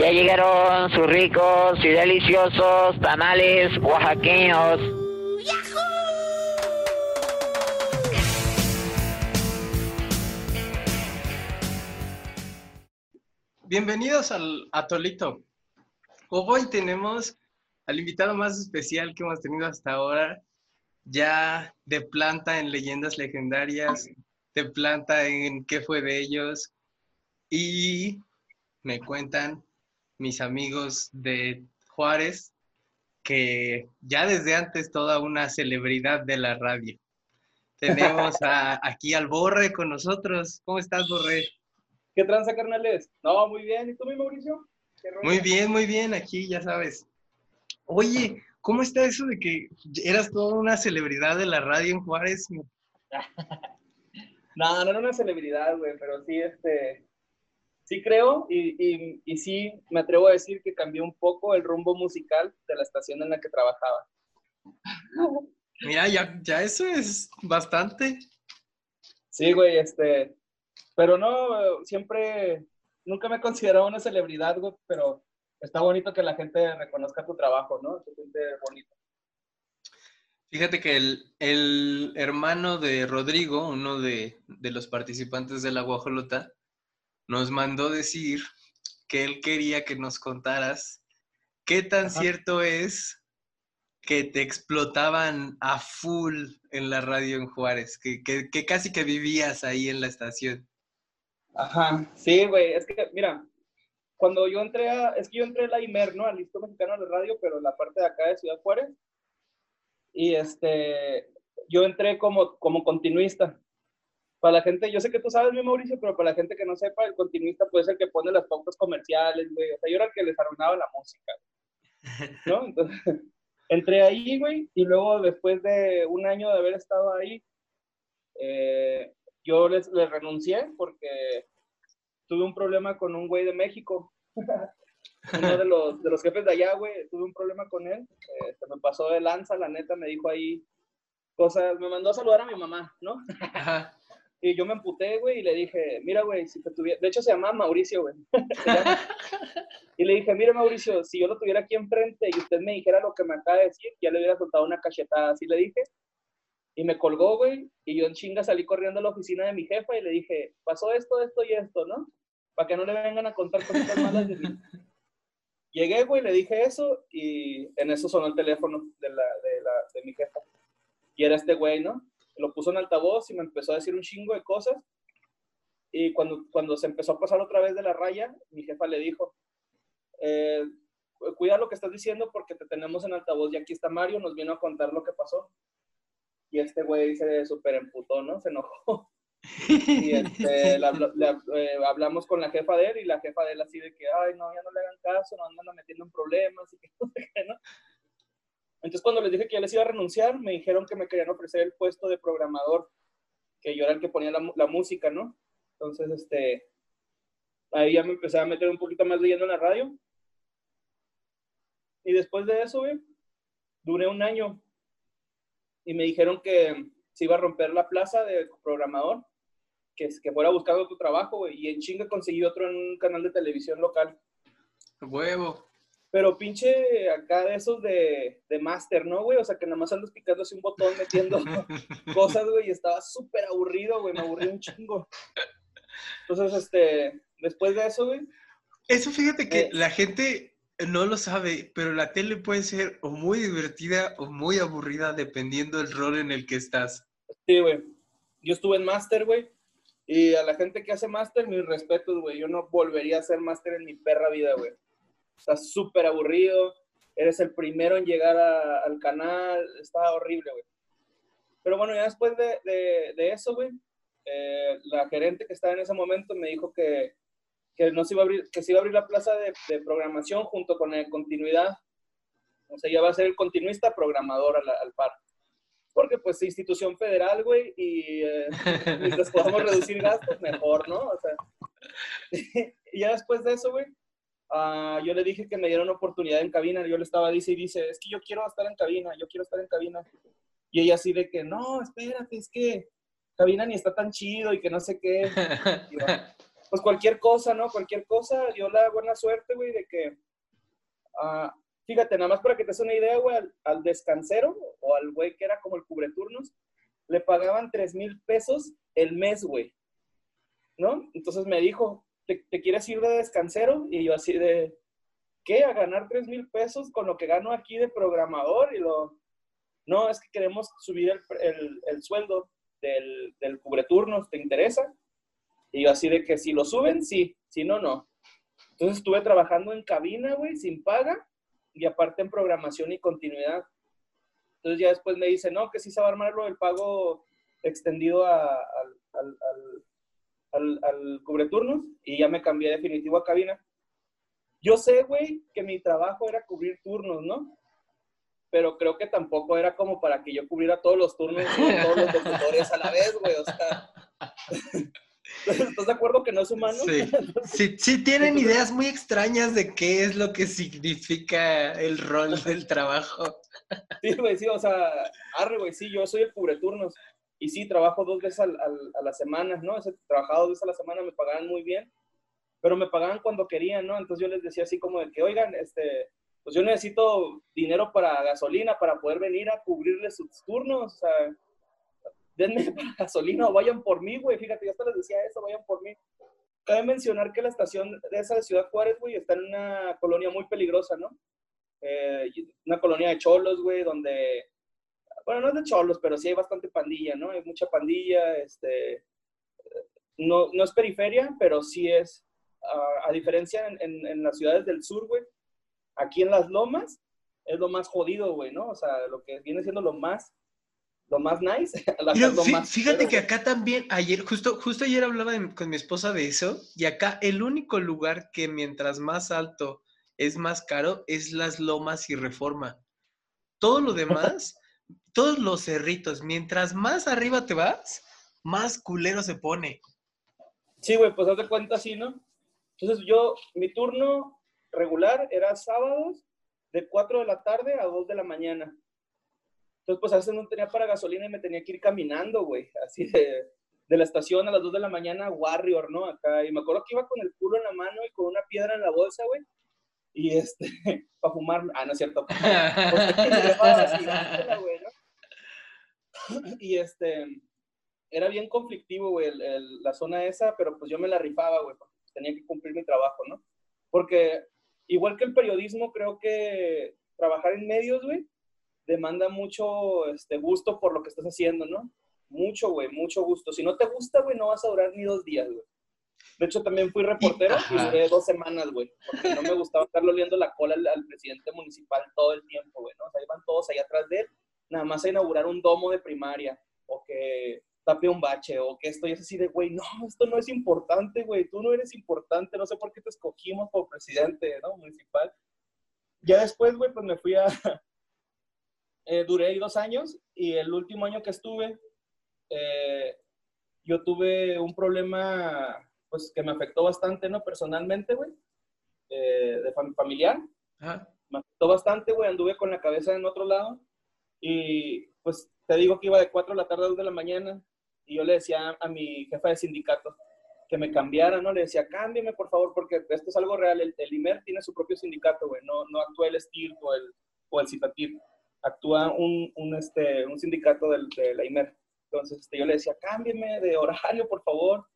Ya llegaron sus ricos y deliciosos tamales oaxaqueños. Bienvenidos al Atolito. Hoy tenemos al invitado más especial que hemos tenido hasta ahora, ya de planta en leyendas legendarias, de planta en qué fue de ellos, y me cuentan mis amigos de Juárez que ya desde antes toda una celebridad de la radio. Tenemos aquí al Borre con nosotros. ¿Cómo estás, Borre? ¿Qué tranza, carnales? No, muy bien. ¿Y tú, mi Mauricio? Muy bien, muy bien. Aquí, ya sabes. Oye, ¿cómo está eso de que eras toda una celebridad de la radio en Juárez? no, no era una celebridad, güey, pero sí, este, sí creo y, y, sí me atrevo a decir que cambió un poco el rumbo musical de la estación en la que trabajaba. Mira, ya, ya eso es bastante. Sí, güey, este, pero no, siempre, nunca me he considerado una celebridad, güey, pero está bonito que la gente reconozca tu trabajo, ¿no? Se siente bonito. Fíjate que el, el hermano de Rodrigo, uno de, de los participantes de la Guajolota, nos mandó decir que él quería que nos contaras qué tan cierto es que te explotaban a full en la radio en Juárez, que, que, casi que vivías ahí en la estación. Ajá, sí, güey, es que, mira, cuando yo entré a, es que yo entré a la IMER, ¿no? Al Listo Mexicano de Radio, pero en la parte de acá de Ciudad Juárez, y este, yo entré como, como continuista, para la gente, yo sé que tú sabes, mi Mauricio, pero para la gente que no sepa, el continuista puede ser el que pone las pautas comerciales, güey. O sea, yo era el que les arruinaba la música, ¿no? Entonces, entré ahí, güey, y luego después de un año de haber estado ahí, eh, yo les, les, renuncié porque tuve un problema con un güey de México. Uno de los, de los jefes de allá, güey, tuve un problema con él. Eh, se me pasó de lanza, la neta, me dijo ahí cosas, me mandó a saludar a mi mamá, ¿no? Y yo me emputé, güey, y le dije, mira, güey, si te tuviera... De hecho, se llama Mauricio, güey. y le dije, mira, Mauricio, si yo lo tuviera aquí enfrente y usted me dijera lo que me acaba de decir, ya le hubiera soltado una cachetada. Así le dije. Y me colgó, güey, y yo en chinga salí corriendo a la oficina de mi jefa y le dije, pasó esto, esto y esto, ¿no? Para que no le vengan a contar cosas malas de mí. Llegué, güey, le dije eso y en eso sonó el teléfono de, la, de, la, de mi jefa. Y era este güey, ¿no? Lo puso en altavoz y me empezó a decir un chingo de cosas. Y cuando, cuando se empezó a pasar otra vez de la raya, mi jefa le dijo, eh, cuida lo que estás diciendo porque te tenemos en altavoz y aquí está Mario, nos vino a contar lo que pasó. Y este güey se súper emputó, ¿no? Se enojó. y este, eh, hablamos con la jefa de él y la jefa de él así de que, ay, no, ya no le hagan caso, no andan metiendo en problemas y que no ¿no? Entonces, cuando les dije que ya les iba a renunciar, me dijeron que me querían ofrecer el puesto de programador, que yo era el que ponía la, música, ¿no? Entonces, este, ahí ya me empecé a meter un poquito más leyendo en la radio. Y después de eso, güey, duré un año y me dijeron que se iba a romper la plaza de programador, que, que fuera buscando otro trabajo, güey, y en chinga conseguí otro en un canal de televisión local. Huevo. Pero pinche acá de esos de, de máster, ¿no, güey? O sea, que nada más andas picando así un botón, metiendo cosas, güey, y estaba súper aburrido, güey, me aburrí un chingo. Entonces, este, después de eso, güey. Eso fíjate que eh, la gente no lo sabe, pero la tele puede ser o muy divertida o muy aburrida dependiendo del rol en el que estás. Sí, güey. Yo estuve en máster, güey. Y a la gente que hace máster, mis respetos, güey. Yo no volvería a hacer máster en mi perra vida, güey estás súper aburrido, eres el primero en llegar al canal, está horrible, güey. Pero bueno, ya después de, de, eso, güey, eh, la gerente que estaba en ese momento me dijo que, que, no se iba a abrir, que se iba a abrir la plaza de, de programación junto con la continuidad. O sea, ya va a ser el continuista programador al, al par. Porque, pues, institución federal, güey, y eh, mientras podamos reducir gastos, mejor, ¿no? O sea, y ya después de eso, güey, Ah, yo le dije que me diera una oportunidad en cabina. Yo le estaba dice y dice, es que yo quiero estar en cabina, yo quiero estar en cabina. Y ella así de que, no, espérate, es que cabina ni está tan chido y que no sé qué. pues cualquier cosa, ¿no? Cualquier cosa, dio la buena suerte, güey, de que, ah, fíjate, nada más para que te des una idea, güey, al, descansero o al güey que era como el cubreturnos, le pagaban 3 mil pesos el mes, güey, ¿no? Entonces me dijo, ¿te, ¿te, quieres ir de descansero? Y yo así de, ¿qué? ¿A ganar 3 mil pesos con lo que gano aquí de programador? Y lo, no, es que queremos subir el, el, el sueldo del, del cubreturnos, ¿te interesa? Y yo así de que si lo suben, sí, si no, no. Entonces estuve trabajando en cabina, güey, sin paga, y aparte en programación y continuidad. Entonces ya después me dice, no, que sí se va a armar lo del pago extendido al, al, cubreturnos, y ya me cambié definitivo a cabina. Yo sé, güey, que mi trabajo era cubrir turnos, ¿no? Pero creo que tampoco era como para que yo cubriera todos los turnos y todos los locutores a la vez, güey. O sea, ¿Estás de acuerdo que no es humano? Sí. sí, tienen ideas muy extrañas de qué es lo que significa el rol del trabajo. Sí, güey, sí, o sea, arre, güey, sí, yo soy el cubreturnos. Y sí, trabajo dos veces al, a la semana, ¿no? Ese, trabajado dos veces a la semana, me pagaban muy bien, pero me pagaban cuando querían, ¿no? Entonces yo les decía así como de que, oigan, este, pues yo necesito dinero para gasolina para poder venir a cubrirles sus turnos, o sea, denme gasolina o vayan por mí, güey. Fíjate, yo hasta les decía eso, vayan por mí. Cabe mencionar que la estación de esa Ciudad Juárez, güey, está en una colonia muy peligrosa, ¿no? Eh, una colonia de cholos, güey, donde, bueno, no es de cholos, pero sí hay bastante pandilla, ¿no? Hay mucha pandilla, este, no, no es periferia, pero sí es, a diferencia en, en, en las ciudades del sur, güey, aquí en las lomas es lo más jodido, güey, ¿no? O sea, lo que viene siendo lo más lo más nice. fíjate que acá también, ayer, justo, justo ayer hablaba con mi esposa de eso, y acá el único lugar que mientras más alto es más caro es las lomas y reforma. Todo lo demás, todos los cerritos, mientras más arriba te vas, más culero se pone. Sí, güey, pues hazte cuenta así, ¿no? Entonces yo, mi turno regular era sábados de 4 de la tarde a 2 de la mañana. Entonces, pues a veces no tenía para gasolina y me tenía que ir caminando, güey, así de, de la estación a las 2 de la mañana, Warrior, ¿no? Acá, y me acuerdo que iba con el culo en la mano y con una piedra en la bolsa, güey, y este, para fumar, ah, no es cierto, y este, era bien conflictivo, güey, la zona esa, pero pues yo me la rifaba, güey, porque tenía que cumplir mi trabajo, ¿no? Porque igual que el periodismo, creo que trabajar en medios, güey, demanda mucho este, gusto por lo que estás haciendo, ¿no? Mucho, güey, mucho gusto. Si no te gusta, güey, no vas a durar ni dos días, güey. De hecho, también fui reportero y, duré dos semanas, güey, porque no me gustaba estarlo oliendo la cola al, presidente municipal todo el tiempo, güey, ¿no? O sea, iban todos ahí atrás de él, nada más a inaugurar un domo de primaria, o que tape un bache, o que esto y es así de, güey, no, esto no es importante, güey, tú no eres importante, no sé por qué te escogimos como presidente, ¿no? Municipal. Ya después, güey, pues me fui a, eh, duré ahí dos años y el último año que estuve, eh, yo tuve un problema, pues, que me afectó bastante, ¿no? Personalmente, güey, eh, de familiar. Me afectó bastante, güey, anduve con la cabeza en otro lado y, pues, te digo que iba de 4 de la tarde a 2 de la mañana y yo le decía a, mi jefa de sindicato que me cambiara, ¿no? Le decía, cámbiame, por favor, porque esto es algo real. El, IMER tiene su propio sindicato, güey, no, no actúa el STIR o el, o el CITATIR actúa un, un, este, un sindicato del, de la IMER. Entonces este, yo le decía, cámbieme de horario, por favor.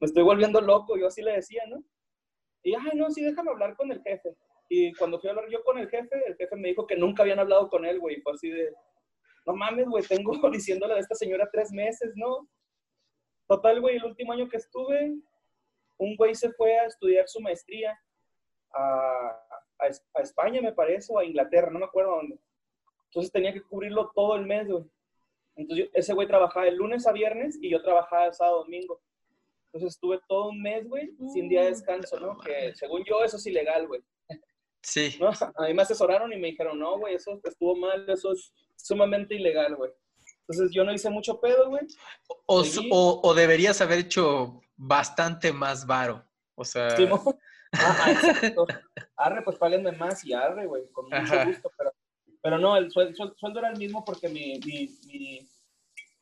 Me estoy volviendo loco. Yo así le decía, ¿no? Y, ay, no, sí, déjame hablar con el jefe. Y cuando fui a hablar yo con el jefe, el jefe me dijo que nunca habían hablado con él, güey. Fue así de, no mames, güey, tengo diciéndole a esta señora tres meses, ¿no? Total, güey, el último año que estuve, un güey se fue a estudiar su maestría a, a, a España, me parece, o a Inglaterra, no me acuerdo dónde. Entonces tenía que cubrirlo todo el mes, güey. Entonces ese güey trabajaba de lunes a viernes y yo trabajaba de sábado domingo. Entonces estuve todo un mes, güey, sin día de descanso, ¿no? Que según yo eso es ilegal, güey. Sí. ¿No? A mí me asesoraron y me dijeron, no, güey, eso estuvo mal, eso es sumamente ilegal, güey. Entonces yo no hice mucho pedo, güey. O, o, o, deberías haber hecho bastante más varo. O sea. Sí, ah, exacto. Arre, pues páguenme más y arre, güey, con mucho gusto, pero pero no, el sueldo, era el mismo porque mi, mi, mi,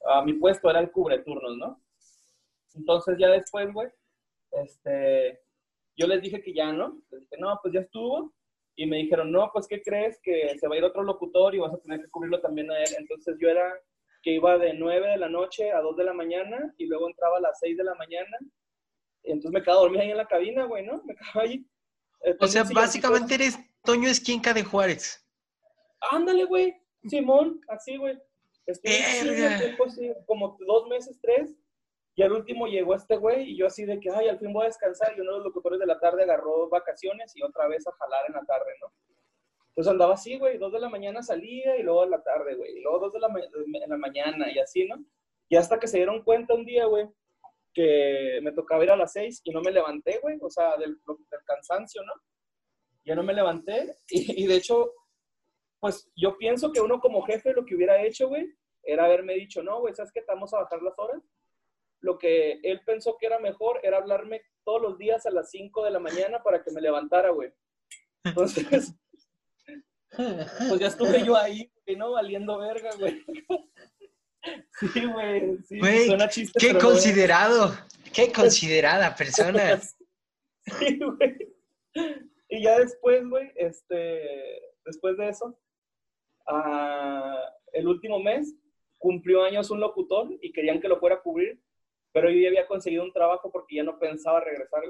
uh, mi puesto era el cubreturnos, ¿no? Entonces ya después, güey, este, yo les dije que ya no, les dije, no, pues ya estuvo, y me dijeron, no, pues, ¿qué crees? Que se va a ir otro locutor y vas a tener que cubrirlo también a él. Entonces yo era que iba de 9 de la noche a 2 de la mañana y luego entraba a las 6 de la mañana. Entonces me quedaba dormida ahí en la cabina, güey, ¿no? Me quedaba ahí. o sea, básicamente eres Toño Esquinca de Juárez. Ándale, güey. Simón, así, güey. Estuve como dos meses, tres. Y al último llegó este güey y yo así de que, ay, al fin voy a descansar. Y uno de los locutores de la tarde agarró vacaciones y otra vez a jalar en la tarde, ¿no? Entonces andaba así, güey, dos de la mañana salía y luego a la tarde, güey, y luego dos de la, en la mañana y así, ¿no? Y hasta que se dieron cuenta un día, güey, que me tocaba ir a las seis y no me levanté, güey, o sea, del, del, cansancio, ¿no? Ya no me levanté y, y, de hecho, pues yo pienso que uno como jefe lo que hubiera hecho, güey, era haberme dicho, no, güey, ¿sabes qué? Te vamos a bajar las horas. Lo que él pensó que era mejor era hablarme todos los días a las 5 de la mañana para que me levantara, güey. Entonces, pues ya estuve yo ahí, güey, ¿no? Valiendo verga, güey. Sí, güey. Sí, suena chiste, qué considerado, qué considerada persona. Sí, güey. Y ya después, güey, este, después de eso, uh, el último mes cumplió años un locutor y querían que lo fuera a cubrir, pero yo ya había conseguido un trabajo porque ya no pensaba regresar.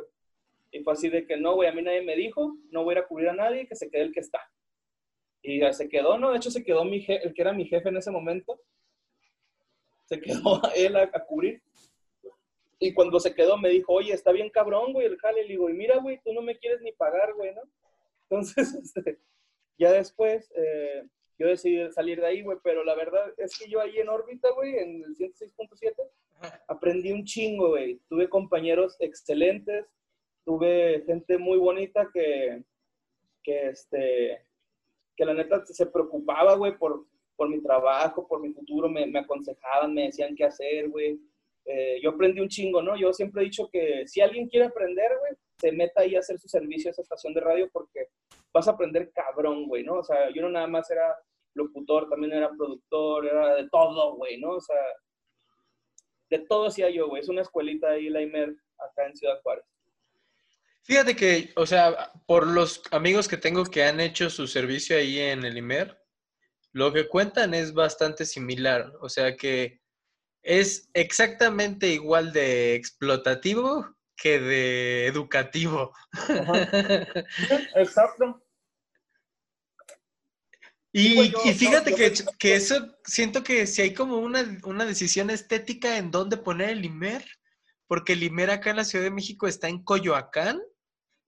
Y fue así de que no, güey, a mí nadie me dijo, no voy a ir a cubrir a nadie, que se quede el que está. Y se quedó, ¿no? De hecho, se quedó el que era mi jefe en ese momento. Se quedó él a, cubrir. Y cuando se quedó me dijo, oye, está bien cabrón, güey, el jale. Le digo, y mira, güey, tú no me quieres ni pagar, güey, ¿no? Entonces, este, ya después eh, yo decidí salir de ahí, güey, pero la verdad es que yo ahí en órbita, güey, en el 106.7, aprendí un chingo, güey. Tuve compañeros excelentes, tuve gente muy bonita que, que este, que la neta se preocupaba, güey, por, por mi trabajo, por mi futuro, me, aconsejaban, me decían qué hacer, güey. Eh, yo aprendí un chingo, ¿no? Yo siempre he dicho que si alguien quiere aprender, güey, se meta ahí a hacer su servicio a esa estación de radio porque vas a aprender cabrón, güey, ¿no? O sea, yo no nada más era locutor, también era productor, era de todo, güey, ¿no? O sea, de todo hacía yo, güey. Es una escuelita ahí, la IMER, acá en Ciudad Juárez. Fíjate que, o sea, por los amigos que tengo que han hecho su servicio ahí en el IMER, lo que cuentan es bastante similar. O sea que es exactamente igual de explotativo que de educativo. Exacto. Y, fíjate que, que, eso, siento que si hay como una, una decisión estética en dónde poner el IMER, porque el IMER acá en la Ciudad de México está en Coyoacán,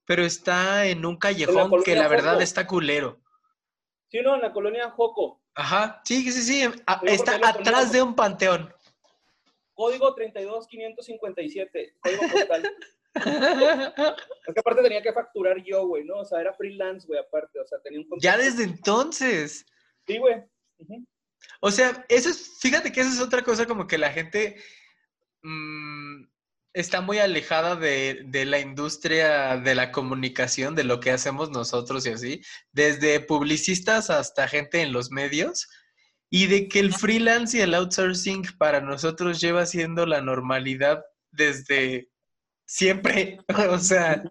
pero está en un callejón que la verdad está culero. Sí, no, en la colonia Joco. Ajá, sí, sí, sí, está atrás de un panteón. Código 32557, código postal. es que aparte tenía que facturar yo, güey, ¿no? O sea, era freelance, güey, aparte. O sea, tenía un Ya desde entonces. Sí, güey. O sea, eso es, fíjate que esa es otra cosa como que la gente mm, está muy alejada de, la industria de la comunicación, de lo que hacemos nosotros y así, desde publicistas hasta gente en los medios, y de que el freelance y el outsourcing para nosotros lleva siendo la normalidad desde siempre, o sea...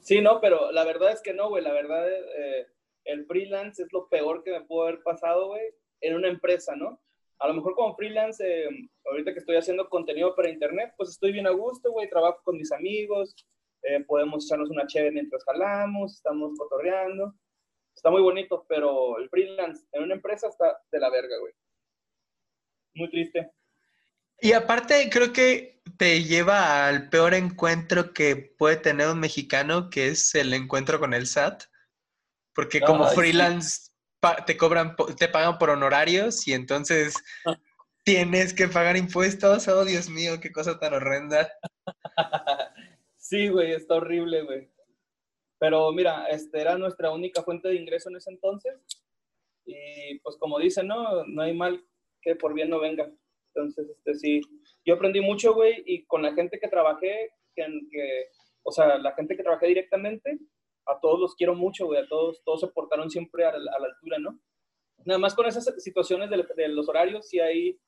Sí, no, pero la verdad es que no, güey, la verdad es, eh, el freelance es lo peor que me pudo haber pasado, güey, en una empresa, ¿no? a lo mejor como freelance, eh, ahorita que estoy haciendo contenido para internet, pues estoy bien a gusto, güey, trabajo con mis amigos, eh, podemos echarnos una chévere mientras jalamos, estamos cotorreando, está muy bonito, pero el freelance en una empresa está de la verga, güey. Muy triste. Y aparte, creo que te lleva al peor encuentro que puede tener un mexicano, que es el encuentro con el SAT. Porque como freelance te cobran, te pagan por honorarios y entonces tienes que pagar impuestos. Oh, Dios mío, qué cosa tan horrenda. Sí, güey, está horrible, güey. Pero mira, este era nuestra única fuente de ingreso en ese entonces. Y pues como dicen, no, no hay mal que por bien no venga. Entonces, este sí, yo aprendí mucho, güey, y con la gente que trabajé, que, que, o sea, la gente que trabajé directamente, a todos los quiero mucho, güey, a todos, todos se portaron siempre a la, altura, ¿no? Nada más con esas situaciones de, los horarios, sí hay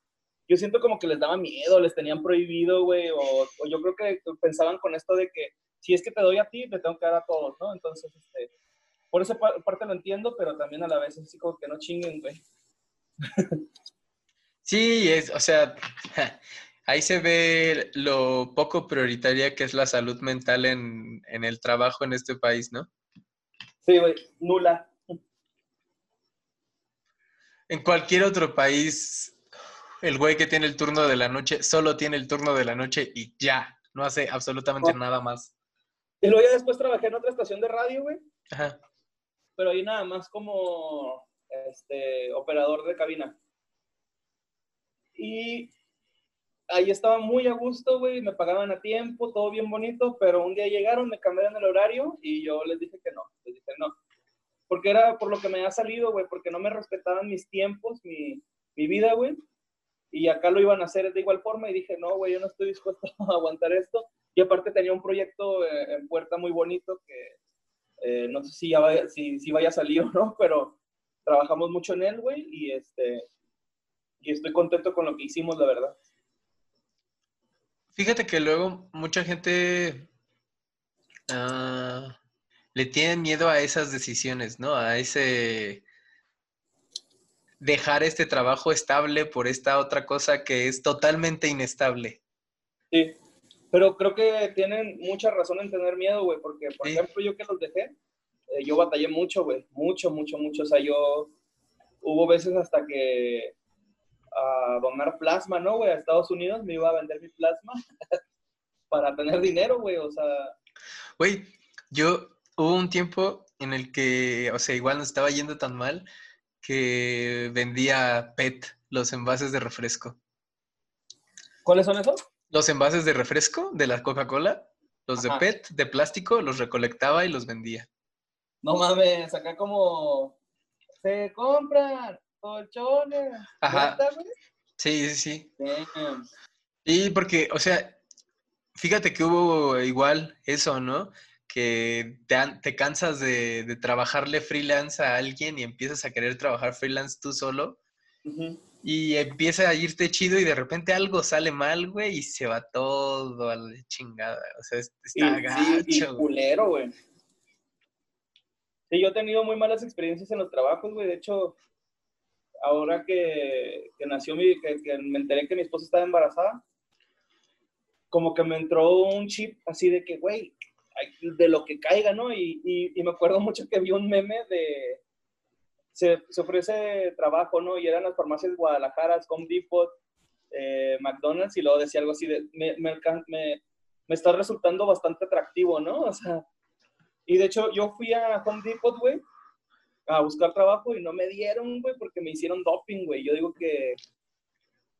yo siento como que les daba miedo, les tenían prohibido, güey, o, o, yo creo que pensaban con esto de que si es que te doy a ti, te tengo que dar a todos, ¿no? Entonces, este, por esa parte lo entiendo, pero también a la vez así como que no chinguen, güey. Sí, es, o sea, ahí se ve lo poco prioritaria que es la salud mental en, en el trabajo en este país, ¿no? Sí, güey, nula. En cualquier otro país, el güey que tiene el turno de la noche solo tiene el turno de la noche y ya, no hace absolutamente nada más. Y luego ya después trabajé en otra estación de radio, güey. Ajá. Pero ahí nada más como este, operador de cabina. Y ahí estaba muy a gusto, güey, me pagaban a tiempo, todo bien bonito, pero un día llegaron, me cambiaron el horario y yo les dije que no, les dije no. Porque era por lo que me había salido, güey, porque no me respetaban mis tiempos, mi, mi vida, güey. Y acá lo iban a hacer de igual forma y dije, no, güey, yo no estoy dispuesto a aguantar esto. Y aparte tenía un proyecto eh, en puerta muy bonito que eh, no sé si, ya vaya, si, si vaya a salir o no, pero trabajamos mucho en él, güey, y este, y estoy contento con lo que hicimos, la verdad. Fíjate que luego mucha gente uh, le tiene miedo a esas decisiones, ¿no? A ese dejar este trabajo estable por esta otra cosa que es totalmente inestable. Sí, pero creo que tienen mucha razón en tener miedo, güey, porque, por ejemplo, yo que los dejé, eh, yo batallé mucho, güey, mucho, mucho, mucho. O sea, yo hubo veces hasta que a donar plasma, ¿no, güey? A Estados Unidos me iba a vender mi plasma para tener dinero, güey, o sea... Güey, yo hubo un tiempo en el que, o sea, igual no estaba yendo tan mal que vendía PET, los envases de refresco. ¿Cuáles son esos? Los envases de refresco de la Coca-Cola, los de PET, de plástico, los recolectaba y los vendía. No mames, acá como se compran colchones. Ajá. Sí, sí, sí. Y porque, o sea, fíjate que hubo igual eso, ¿no? Que te, te cansas de, trabajarle freelance a alguien y empiezas a querer trabajar freelance tú solo. Y empieza a irte chido y de repente algo sale mal, güey, y se va todo a la chingada. O sea, está gacho. Sí, y culero, güey. Sí, yo he tenido muy malas experiencias en los trabajos, güey. De hecho, ahora que, que nació mi, que, me enteré que mi esposa estaba embarazada, como que me entró un chip así de que, güey, de lo que caiga, ¿no? Y, y, me acuerdo mucho que vi un meme de, se, se, ofrece trabajo, ¿no? Y eran las farmacias Guadalajara, Home Depot, eh, McDonald's, y luego decía algo así de, me, me, me, me, está resultando bastante atractivo, ¿no? O sea, y de hecho yo fui a Home Depot, güey, a buscar trabajo y no me dieron, güey, porque me hicieron doping, güey. Yo digo que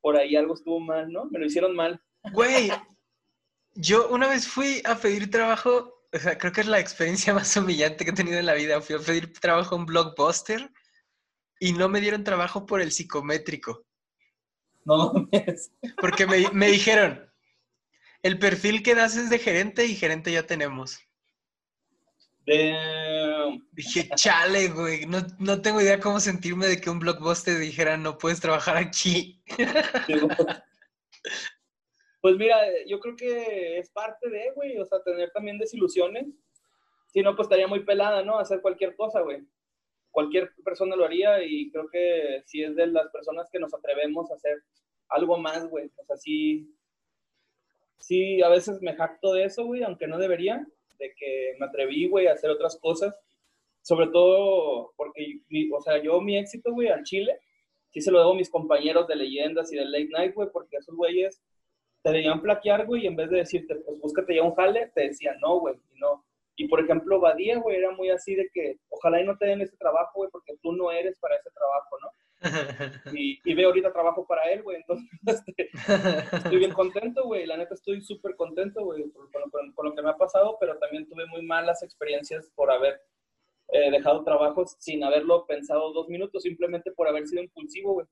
por ahí algo estuvo mal, ¿no? Me lo hicieron mal. Güey, yo una vez fui a pedir trabajo, o sea, creo que es la experiencia más humillante que he tenido en la vida. Fui a pedir trabajo en Blockbuster y no me dieron trabajo por el psicométrico. No Porque me, me dijeron, el perfil que das es de gerente y gerente ya tenemos. Dije, chale, güey, no, tengo idea cómo sentirme de que un blockbuster dijera, no puedes trabajar aquí. Pues mira, yo creo que es parte de, güey, o sea, tener también desilusiones. Si no, pues estaría muy pelada, ¿no? Hacer cualquier cosa, güey. Cualquier persona lo haría y creo que si es de las personas que nos atrevemos a hacer algo más, güey. O sea, sí, sí, a veces me jacto de eso, güey, aunque no debería de que me atreví, güey, a hacer otras cosas. Sobre todo porque, o sea, yo mi éxito, güey, al Chile, sí se lo debo a mis compañeros de leyendas y de late night, güey, porque esos güeyes te debían plaquear, güey, y en vez de decirte, pues búscate ya un jale, te decían no, güey, y no. Y por ejemplo, Badía, güey, era muy así de que ojalá y no te den ese trabajo, güey, porque tú no eres para ese trabajo, ¿no? Y, y veo ahorita trabajo para él, güey. Entonces, este, estoy bien contento, güey. La neta, estoy súper contento, güey, con, lo que me ha pasado, pero también tuve muy malas experiencias por haber eh, dejado trabajos sin haberlo pensado dos minutos, simplemente por haber sido impulsivo, güey.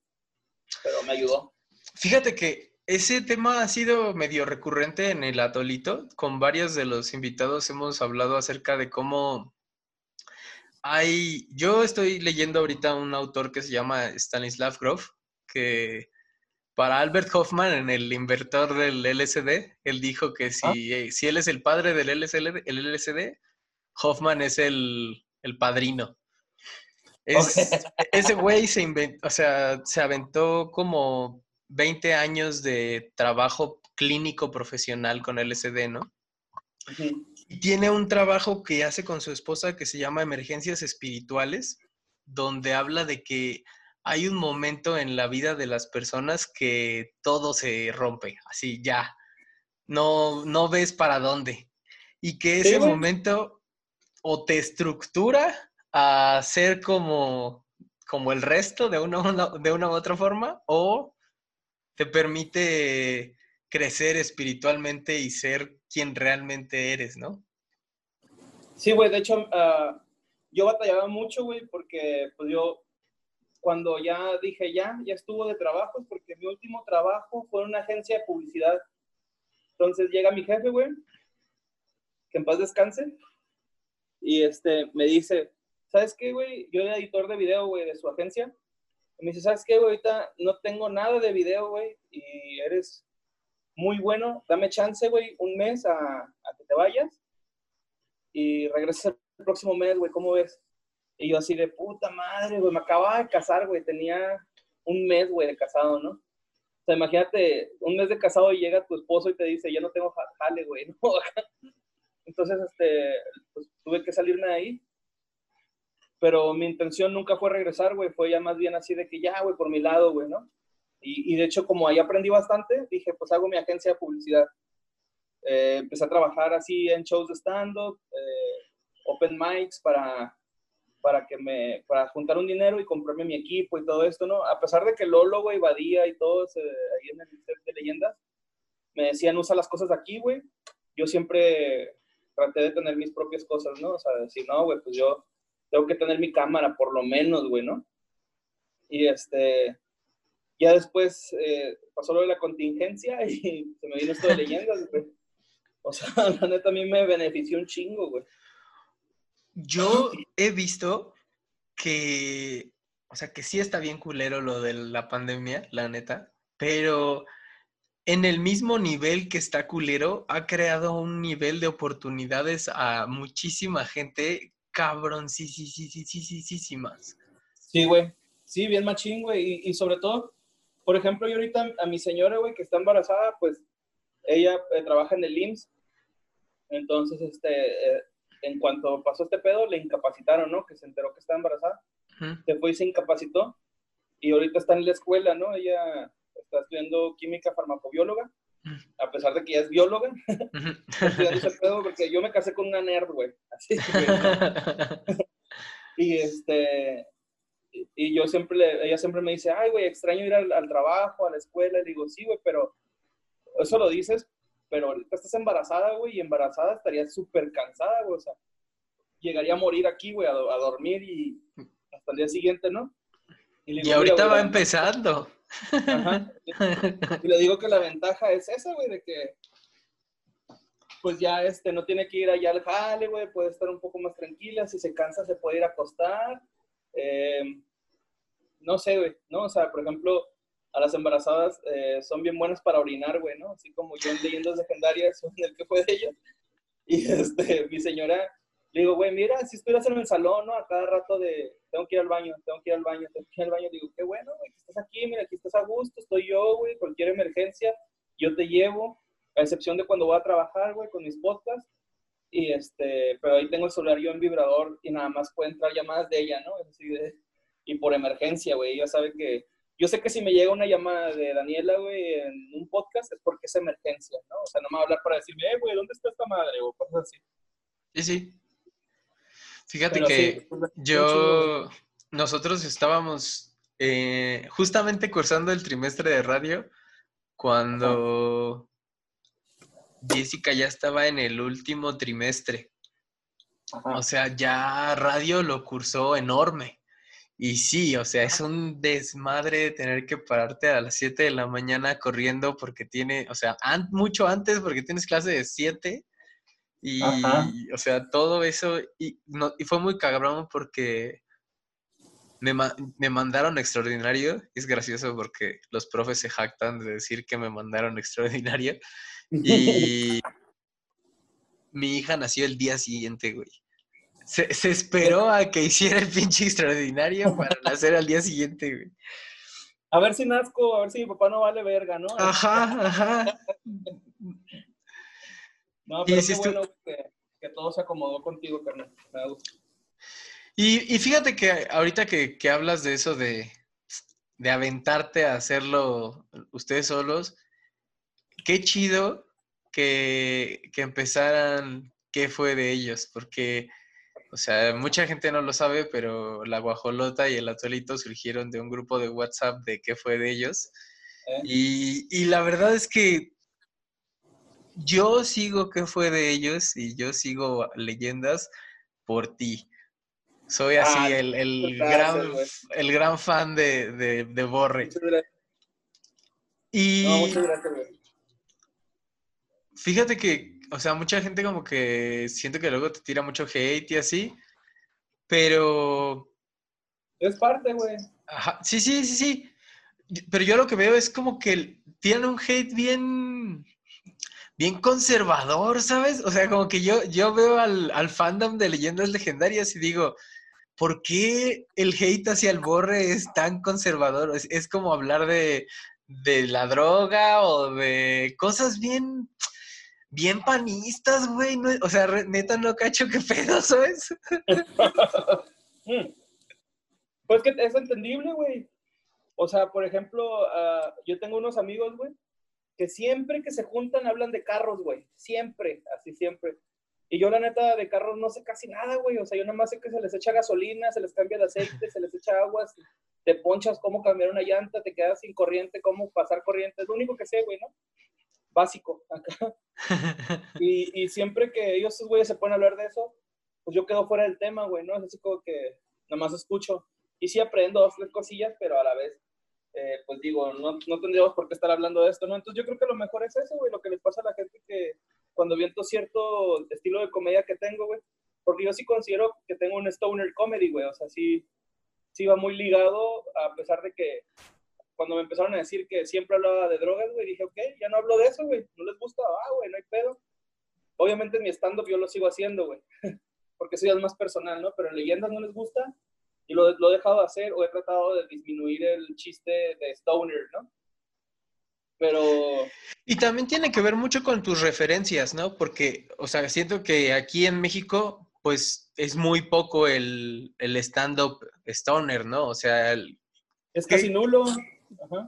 Pero me ayudó. Fíjate que ese tema ha sido medio recurrente en el atolito. Con varios de los invitados hemos hablado acerca de cómo hay, yo estoy leyendo ahorita un autor que se llama Stanislav Grof, que para Albert Hoffman, en el inventor del LSD, él dijo que si, eh, si él es el padre del LSD, el LSD Hoffman es el, el padrino. ese güey se inventó, o sea, se aventó como 20 años de trabajo clínico profesional con LSD, ¿no? Y tiene un trabajo que hace con su esposa que se llama Emergencias Espirituales, donde habla de que hay un momento en la vida de las personas que todo se rompe, así ya, no, no ves para dónde. Y que ese momento o te estructura a ser como, como el resto de una, de una u otra forma, o te permite crecer espiritualmente y ser quien realmente eres, ¿no? Sí, güey, de hecho, ah, yo batallaba mucho, güey, porque pues yo cuando ya dije, ya, ya estuvo de trabajo, porque mi último trabajo fue en una agencia de publicidad. Entonces llega mi jefe, güey, que en paz descanse, y este, me dice, ¿sabes qué, güey? Yo era editor de video, güey, de su agencia. Y me dice, ¿sabes qué, güey? Ahorita no tengo nada de video, güey, y eres muy bueno. Dame chance, güey, un mes a, a que te vayas y regreses el próximo mes, güey, ¿cómo ves? Y yo así de puta madre, güey, me acababa de casar, güey, tenía un mes, güey, de casado, ¿no? O sea, imagínate, un mes de casado y llega tu esposo y te dice, ya no tengo jale, güey, ¿no? Entonces, este, pues tuve que salirme de ahí. Pero mi intención nunca fue regresar, güey, fue ya más bien así de que ya, güey, por mi lado, güey, ¿no? Y, y, de hecho, como ahí aprendí bastante, dije, pues hago mi agencia de publicidad. Eh, empecé a trabajar así en shows de stand-up, eh, open mics para para que me, para juntar un dinero y comprarme mi equipo y todo esto, ¿no? A pesar de que Lolo, güey, Badía y todos ahí en el set de leyendas, me decían, usa las cosas aquí, güey. Yo siempre traté de tener mis propias cosas, ¿no? O sea, decir, no, güey, pues yo tengo que tener mi cámara, por lo menos, güey, ¿no? Y este, ya después eh, pasó lo de la contingencia y se me vino esto de leyendas, güey. O sea, la neta a mí me benefició un chingo, güey. Yo he visto que, o sea, que sí está bien culero lo de la pandemia, la neta, pero en el mismo nivel que está culero, ha creado un nivel de oportunidades a muchísima gente cabrón, sí, sí, sí, sí, sí, sí, sí, sí, más. Sí, güey. Sí, bien machín, güey. Y, sobre todo, por ejemplo, yo ahorita a mi señora, güey, que está embarazada, pues ella eh, trabaja en el IMSS. Entonces, este, eh, en cuanto pasó este pedo, le incapacitaron, ¿no? Que se enteró que estaba embarazada. Se fue y se incapacitó. Y ahorita está en la escuela, ¿no? Ella está estudiando química farmacobióloga, a pesar de que ella es bióloga. está estudiando ese pedo porque yo me casé con una nerd, güey. Así y este. Y yo siempre, ella siempre me dice, ay, güey, extraño ir al, al trabajo, a la escuela. Y digo, sí, güey, pero eso lo dices pero ahorita estás embarazada, güey, y embarazada estaría súper cansada, güey, o sea, llegaría a morir aquí, güey, a, dormir y hasta el día siguiente, ¿no? Y, ahorita va empezando. Ajá. Y le digo que la ventaja es esa, güey, de que pues ya este, no tiene que ir allá al jale, güey, puede estar un poco más tranquila, si se cansa se puede ir a acostar. Eh, no sé, güey, ¿no? O sea, por ejemplo, a las embarazadas eh, son bien buenas para orinar, güey, ¿no? Así como yo en leyendas legendarias son el que fue de ellos. Y este, mi señora, le digo, güey, mira, si estuvieras en el salón, ¿no? A cada rato de, tengo que ir al baño, tengo que ir al baño, tengo que ir al baño. Digo, qué bueno, güey, que estás aquí, mira, aquí estás a gusto, estoy yo, güey, cualquier emergencia, yo te llevo, a excepción de cuando voy a trabajar, güey, con mis podcasts. Y este, pero ahí tengo el celular yo en vibrador y nada más puede entrar llamadas de ella, ¿no? Así de, y por emergencia, güey, ella sabe que yo sé que si me llega una llamada de Daniela, güey, en un podcast es porque es emergencia, ¿no? O sea, no me va a hablar para decirme, eh, güey, ¿dónde está esta madre? O cosas así. Sí, sí. Fíjate que pues, yo, nosotros estábamos eh, justamente cursando el trimestre de radio cuando Jessica ya estaba en el último trimestre. O sea, ya radio lo cursó enorme. Y sí, o sea, es un desmadre tener que pararte a las 7 de la mañana corriendo porque tiene, o sea, mucho antes porque tienes clase de 7 y, o sea, todo eso, y, no, y fue muy cabrón porque me, ma- me mandaron extraordinario. Es gracioso porque los profes se jactan de decir que me mandaron extraordinario. Y mi hija nació el día siguiente, güey. Se, se esperó a que hiciera el pinche extraordinario para nacer al día siguiente, güey. A ver si nazco, a ver si mi papá no vale verga, ¿no? Ajá, ajá. No, pero qué bueno que, que todo se acomodó contigo, carnal. Y, y fíjate que ahorita que, que hablas de eso de, de aventarte a hacerlo ustedes solos, qué chido que, que empezaran qué fue de ellos, porque, o sea, mucha gente no lo sabe, pero la guajolota y el atolito surgieron de un grupo de WhatsApp de qué fue de ellos. ¿eh? Y, y la verdad es que yo sigo qué fue de ellos y yo sigo leyendas por ti. Soy así Ah, el, el gran, el gran fan de, de, de Borre. Muchas gracias. Y No, muchas gracias, güey. fíjate que, o sea, mucha gente como que siento que luego te tira mucho hate y así, pero Es parte, güey. Ajá, Sí, sí, sí, sí. Pero yo lo que veo es como que tienen un hate bien, bien conservador, ¿sabes? O sea, como que yo, yo veo al, al fandom de leyendas legendarias y digo, ¿por qué el hate hacia el borre es tan conservador? Es, es como hablar de, de la droga o de cosas bien, bien panistas, güey. o sea, neta no cacho qué pedo, ¿sabes? Pues que es entendible, güey. O sea, por ejemplo, ah, yo tengo unos amigos, güey, que siempre que se juntan hablan de carros, güey. Siempre, así siempre. Y yo, la neta, de carros no sé casi nada, güey. O sea, yo nada más sé que se les echa gasolina, se les cambia el aceite, se les echa agua, te ponchas cómo cambiar una llanta, te quedas sin corriente, cómo pasar corriente. Es lo único que sé, güey, ¿no? Básico, acá. Y, y siempre que ellos, esos güeyes, se ponen a hablar de eso, pues yo quedo fuera del tema, güey, ¿no? Es así como que nada más escucho. Y sí aprendo dos, tres cosillas, pero a la vez, eh, pues digo, no, no tendríamos por qué estar hablando de esto, ¿no? Entonces yo creo que lo mejor es eso, güey, lo que les pasa a la gente que cuando viento cierto estilo de comedia que tengo, güey, porque yo sí considero que tengo un stoner comedy, güey, o sea, sí, sí va muy ligado, a pesar de que cuando me empezaron a decir que siempre hablaba de drogas, güey, dije, ok, ya no hablo de eso, güey, no les gusta, ah, güey, no hay pedo. Obviamente en mi stand-up yo lo sigo haciendo, güey, porque eso ya es más personal, ¿no? Pero en leyendas no les gusta y lo, lo he dejado de hacer o he tratado de disminuir el chiste de stoner, ¿no? Pero, Y también tiene que ver mucho con tus referencias, ¿no? Porque, o sea, siento que aquí en México, pues es muy poco el, el stand-up stoner, ¿no? O sea, el- es casi nulo. Ajá.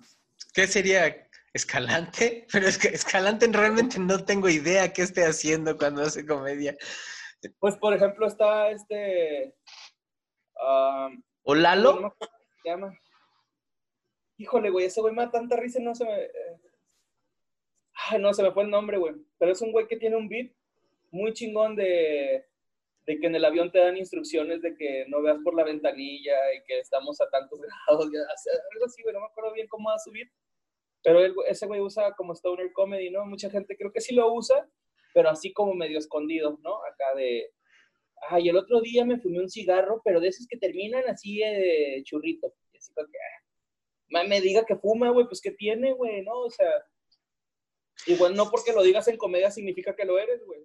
¿qué sería Escalante? Pero es que Escalante realmente no tengo idea qué esté haciendo cuando hace comedia. Pues, por ejemplo, está este... ah, ¿O Lalo? cómo se llama. Híjole, güey, ese güey me da tanta risa no se me... eh. Ay, no, se me fue el nombre, güey. Pero es un güey que tiene un beat muy chingón de, de que en el avión te dan instrucciones de que no veas por la ventanilla y que estamos a tantos grados. algo así, güey, no me acuerdo bien cómo va a subir. Pero él- ese güey usa como stoner comedy, ¿no? Mucha gente creo que sí lo usa, pero así como medio escondido, ¿no? Acá de... Ay, el otro día me fumé un cigarro, pero de esos que terminan así de churrito. Y así que, ah, me diga que fuma, güey, pues que tiene, güey, ¿no? O sea, igual no porque lo digas en comedia significa que lo eres, güey.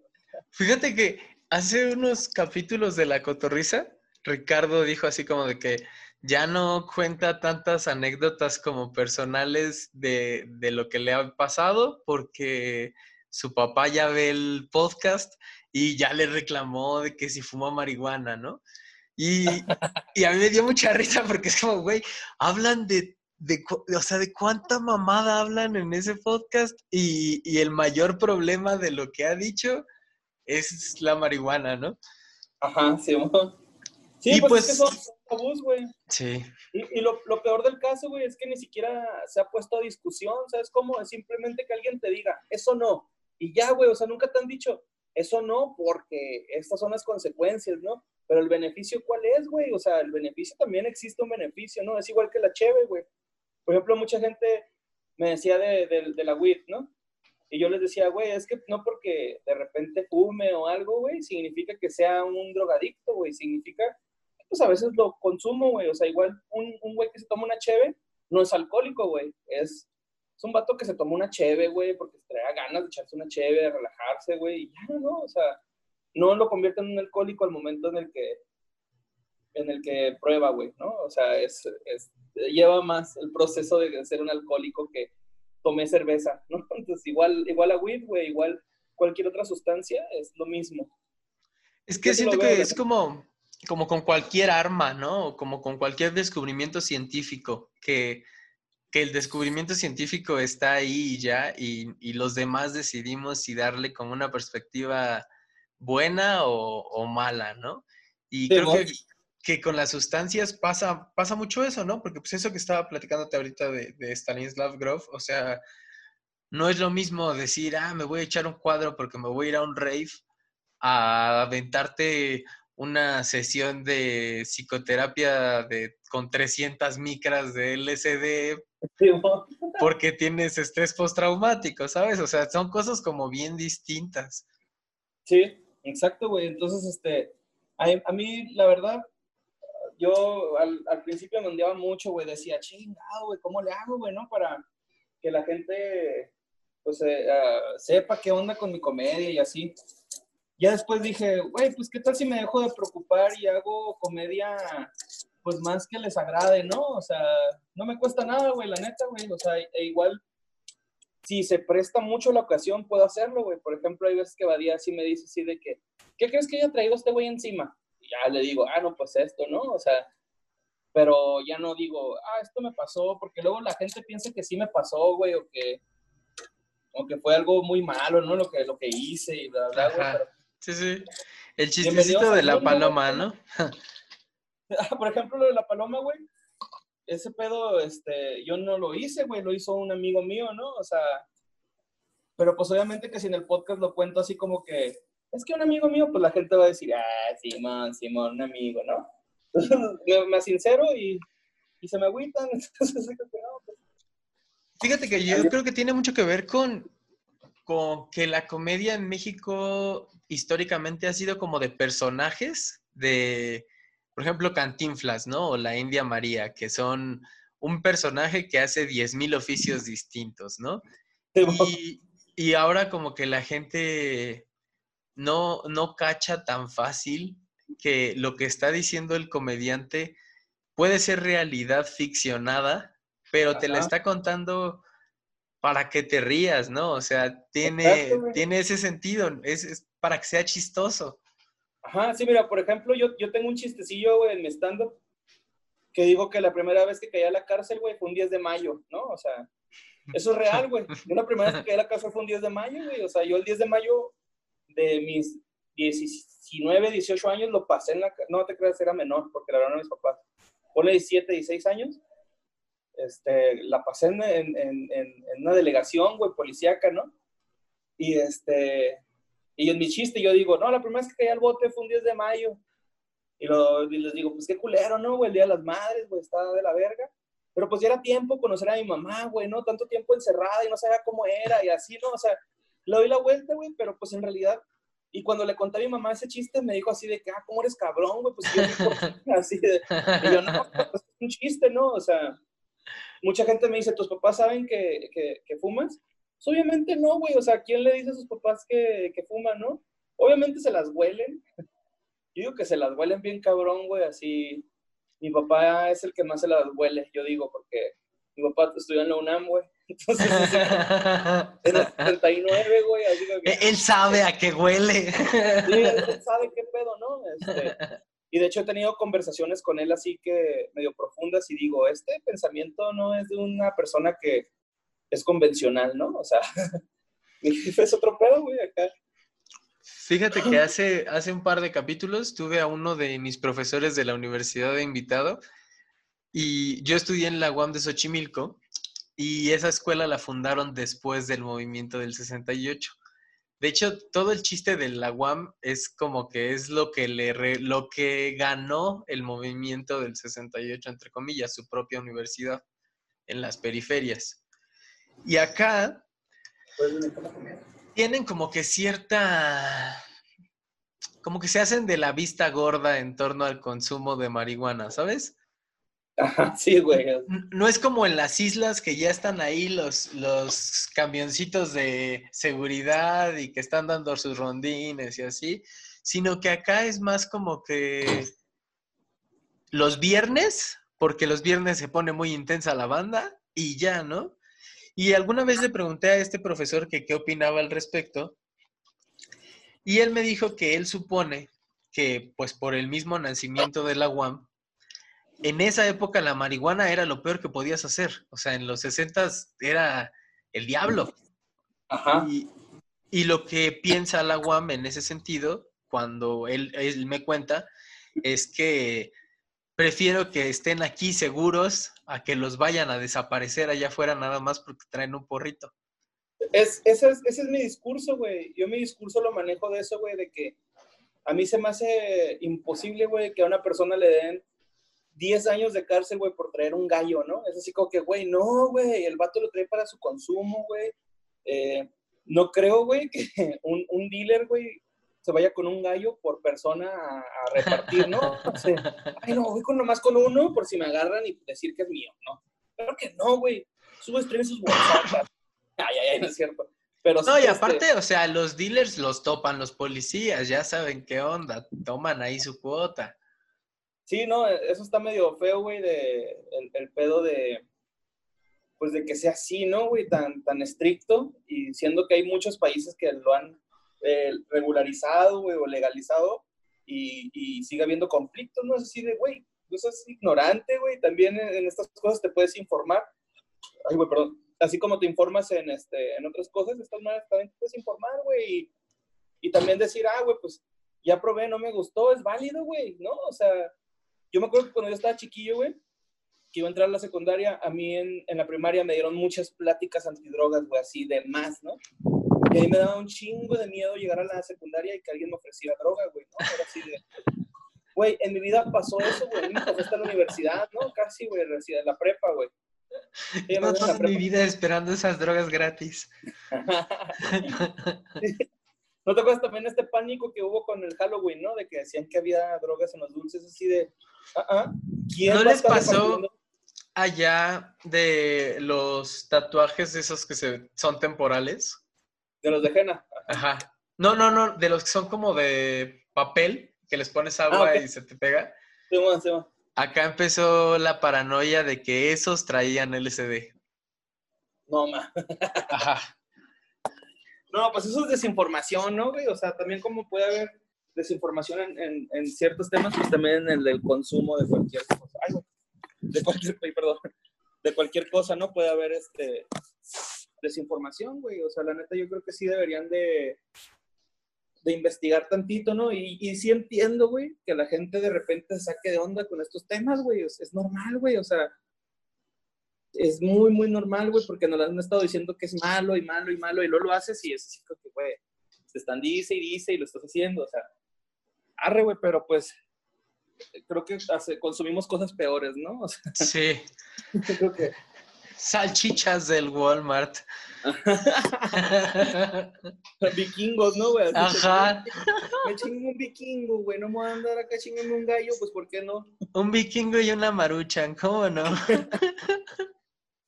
Fíjate que hace unos capítulos de La Cotorrisa, Ricardo dijo así como de que ya no cuenta tantas anécdotas como personales de, de lo que le ha pasado porque su papá ya ve el podcast y ya le reclamó de que si fuma marihuana, ¿no? Y, y a mí me dio mucha risa porque es como, güey, hablan de, de, o sea, de cuánta mamada hablan en ese podcast y, y el mayor problema de lo que ha dicho es la marihuana, ¿no? Ajá, sí, Sí, Y pues, pues- es que son son tabús, güey. Sí. Y, y lo, lo peor del caso, güey, es que ni siquiera se ha puesto a discusión, ¿sabes cómo? Es simplemente que alguien te diga, eso no. Y ya, güey, o sea, nunca te han dicho, eso no, porque estas son las consecuencias, ¿no? Pero el beneficio, ¿cuál es, güey? O sea, el beneficio también existe un beneficio, ¿no? Es igual que la cheve, güey. Por ejemplo, mucha gente me decía de, de, la weed, ¿no? Y yo les decía, güey, es que no porque de repente fume o algo, güey, significa que sea un drogadicto, güey, significa pues a veces lo consumo, güey. O sea, igual un, un güey que se toma una cheve no es alcohólico, güey. Es, es un vato que se toma una cheve, güey, porque se trae ganas de echarse una cheve, de relajarse, güey. Y ya, ¿no? O sea, no lo convierte en un alcohólico al momento en el que en el que prueba, güey, ¿no? O sea, es, es, lleva más el proceso de ser un alcohólico que tomé cerveza, ¿no? Entonces, igual, igual a weed, güey, igual cualquier otra sustancia, es lo mismo. Es que siento que es como, como con cualquier arma, ¿no? Como con cualquier descubrimiento científico, que, que el descubrimiento científico está ahí y ya, y, y, los demás decidimos si darle como una perspectiva buena o, o mala, ¿no? Y creo que, que, con las sustancias pasa, pasa mucho eso, ¿no? Porque pues eso que estaba platicándote ahorita de, de Stanislav Grof, o sea, no es lo mismo decir, ah, me voy a echar un cuadro porque me voy a ir a un rave, a aventarte una sesión de psicoterapia de, con 300 micras de LSD porque tienes estrés postraumático, ¿sabes? O sea, son cosas como bien distintas. Sí, exacto, güey. Entonces, este, a, a mí, la verdad, yo al, al principio me ondeaba mucho, güey. Decía, chingado, güey, ¿cómo le hago, güey, no? Para que la gente, pues, eh, uh, sepa qué onda con mi comedia y así. Ya después dije, güey, pues, ¿qué tal si me dejo de preocupar y hago comedia, pues, más que les agrade, ¿no? O sea, no me cuesta nada, güey, la neta, güey. O sea, e igual si se presta mucho la ocasión, puedo hacerlo, güey. Por ejemplo, hay veces que Badía así me dice así de que, ¿qué crees que haya traído este güey encima? Y ya le digo, ah, no, pues esto, ¿no? O sea, pero ya no digo, ah, esto me pasó, porque luego la gente piensa que sí me pasó, güey, o que, o que fue algo muy malo, ¿no? Lo que, lo que hice y bla, bla, güey. Pero... Sí, sí. El chistecito de la paloma, ¿no? Por ejemplo, lo de la paloma, güey ese pedo, este, yo no lo hice, güey, lo hizo un amigo mío, ¿no? O sea, pero pues obviamente que si en el podcast lo cuento así como que, es que un amigo mío, pues la gente va a decir, ah, Simón, Simón, un amigo, ¿no? me, me sincero y, y, se me agüitan. Entonces, pues. Fíjate que yo creo que tiene mucho que ver con, con que la comedia en México históricamente ha sido como de personajes, de por ejemplo, Cantinflas, ¿no? O la India María, que son un personaje que hace 10.000 oficios distintos, ¿no? Y, y, ahora como que la gente no, no cacha tan fácil que lo que está diciendo el comediante puede ser realidad ficcionada, pero Ajá. te la está contando para que te rías, ¿no? O sea, tiene, tiene ese sentido, es, es para que sea chistoso. Ajá, sí, mira, por ejemplo, yo, yo tengo un chistecillo, güey, en mi stand-up, que digo que la primera vez que caí a la cárcel, güey, fue un 10 de mayo, ¿no? O sea, eso es real, güey. Yo la primera vez que caí a la cárcel fue un 10 de mayo, güey. O sea, yo el 10 de mayo de mis 19, 18 años lo pasé en la... No te creas, era menor, porque la verdad no mis papás. Ponle 17, 16 años. Este, la pasé en, en, en, en una delegación, güey, policíaca, ¿no? Y este, y en mi chiste yo digo, no, la primera vez que caí al bote fue un 10 de mayo. Y, lo, y les digo, pues qué culero, ¿no, güey? El Día de las Madres, güey, estaba de la verga. Pero pues ya era tiempo conocer a mi mamá, güey, ¿no? Tanto tiempo encerrada y no sabía cómo era y así, ¿no? O sea, le doy la vuelta, güey, pero pues en realidad... Y cuando le conté a mi mamá ese chiste, me dijo así de que, ah, ¿cómo eres cabrón, güey? Pues yo, así de... Y yo, no, pues es un chiste, ¿no? O sea, mucha gente me dice, ¿tus papás saben que, que, que fumas? Pues obviamente no, güey. O sea, ¿quién le dice a sus papás que, que fuman, no? Obviamente se las huelen. Yo digo que se las huelen bien cabrón, güey. Así, mi papá es el que más se las huele, yo digo, porque mi papá estudió en la UNAM, güey. Entonces, en el 79, güey. Así que, él sabe a qué huele. Sí, él sabe qué pedo, ¿no? Este, y de hecho he tenido conversaciones con él así que medio profundas y digo, este pensamiento no es de una persona que es convencional, ¿no? O sea, mi jefe es otro pedo, güey, acá. Fíjate que hace, hace un par de capítulos tuve a uno de mis profesores de la universidad de invitado y yo estudié en la UAM de Xochimilco y esa escuela la fundaron después del movimiento del 68. De hecho, todo el chiste de la UAM es como que es lo que, le re, lo que ganó el movimiento del 68, entre comillas, su propia universidad en las periferias. Y acá tienen como que cierta, como que se hacen de la vista gorda en torno al consumo de marihuana, ¿sabes? Ajá, sí, güey. No es como en las islas que ya están ahí los, los camioncitos de seguridad y que están dando sus rondines y así, sino que acá es más como que los viernes, porque los viernes se pone muy intensa la banda y ya, ¿no? Y alguna vez le pregunté a este profesor que qué opinaba al respecto y él me dijo que él supone que pues por el mismo nacimiento de la UAM, en esa época la marihuana era lo peor que podías hacer. O sea, en los 60 era el diablo. Ajá. Y, y lo que piensa la UAM en ese sentido, cuando él, él me cuenta, es que prefiero que estén aquí seguros a que los vayan a desaparecer allá afuera nada más porque traen un porrito. Es, ese, es, ese es mi discurso, güey. Yo mi discurso lo manejo de eso, güey, de que a mí se me hace imposible, güey, que a una persona le den 10 años de cárcel, güey, por traer un gallo, ¿no? Es así como que, güey, no, güey, el vato lo trae para su consumo, güey. Eh, no creo, güey, que un, un dealer, güey, se vaya con un gallo por persona a, a repartir, ¿no? O sea, ay, no, voy con nomás con uno por si me agarran y decir que es mío, ¿no? Claro que no, güey. Subes tres sus bolsas. Ay, ay, ay, no es cierto. Pero No, sí, y este, aparte, o sea, los dealers los topan los policías, ya saben qué onda, toman ahí su cuota. Sí, no, eso está medio feo, güey, de el, el pedo de, pues de que sea así, ¿no, güey? Tan, tan estricto y siendo que hay muchos países que lo han eh, regularizado, o legalizado y, y sigue habiendo conflictos, ¿no? Es así de, güey, no seas ignorante, güey, también en, en estas cosas te puedes informar. Ay, güey, perdón. Así como te informas en, este, en otras cosas, de estas maneras también te puedes informar, güey, y, y también decir, ah, güey, pues ya probé, no me gustó, es válido, güey, ¿no? O sea, yo me acuerdo que cuando yo estaba chiquillo, güey, que iba a entrar a la secundaria, a mí en, en la primaria me dieron muchas pláticas antidrogas, güey, así de más, ¿no? Y ahí me daba un chingo de miedo llegar a la secundaria y que alguien me ofreciera droga, güey, ¿no? Era así de... Güey, en mi vida pasó eso, güey, a mí me pasó hasta la universidad, ¿no? Casi, güey, recién- la prepa, güey. Sí, No en toda mi vida esperando esas drogas gratis. ¿No te acuerdas también este pánico que hubo con el Halloween, no? De que decían que había drogas en los dulces, así de, ah, ah, ¿quién ¿No a les pasó? Allá de los tatuajes esos que se, son temporales. De los de Jena. Ajá. No, no, no, de los que son como de papel, que les pones agua ok. y se te pega. Sí, man, sí, man. Acá empezó la paranoia de que esos traían LSD. No, ma. Ajá. No, pues eso es desinformación, ¿no, güey? O sea, también como puede haber desinformación en, en, en ciertos temas, pues también en el del consumo de cualquier cosa. Ay. De cualquier, perdón. De cualquier cosa, ¿no? Puede haber este desinformación, güey. O sea, la neta, yo creo que sí deberían de, de investigar tantito, ¿no? Y, y sí entiendo, güey, que la gente de repente se saque de onda con estos temas, güey. Es, es normal, güey. O sea, es muy, muy normal, güey, porque nos han estado diciendo que es malo y malo y malo y luego lo haces y es así que, güey, te están dice y dice y lo estás haciendo, o sea, arre, güey, pero pues creo que hace- consumimos cosas peores, ¿no? O sea, Sí. yo creo que... Salchichas del Walmart. Vikingos, ¿no, güey? Ajá. Me chingo un vikingo, güey, no me voy a andar acá chingando un gallo, pues ¿por qué no? Un vikingo y una maruchan, ¿cómo no?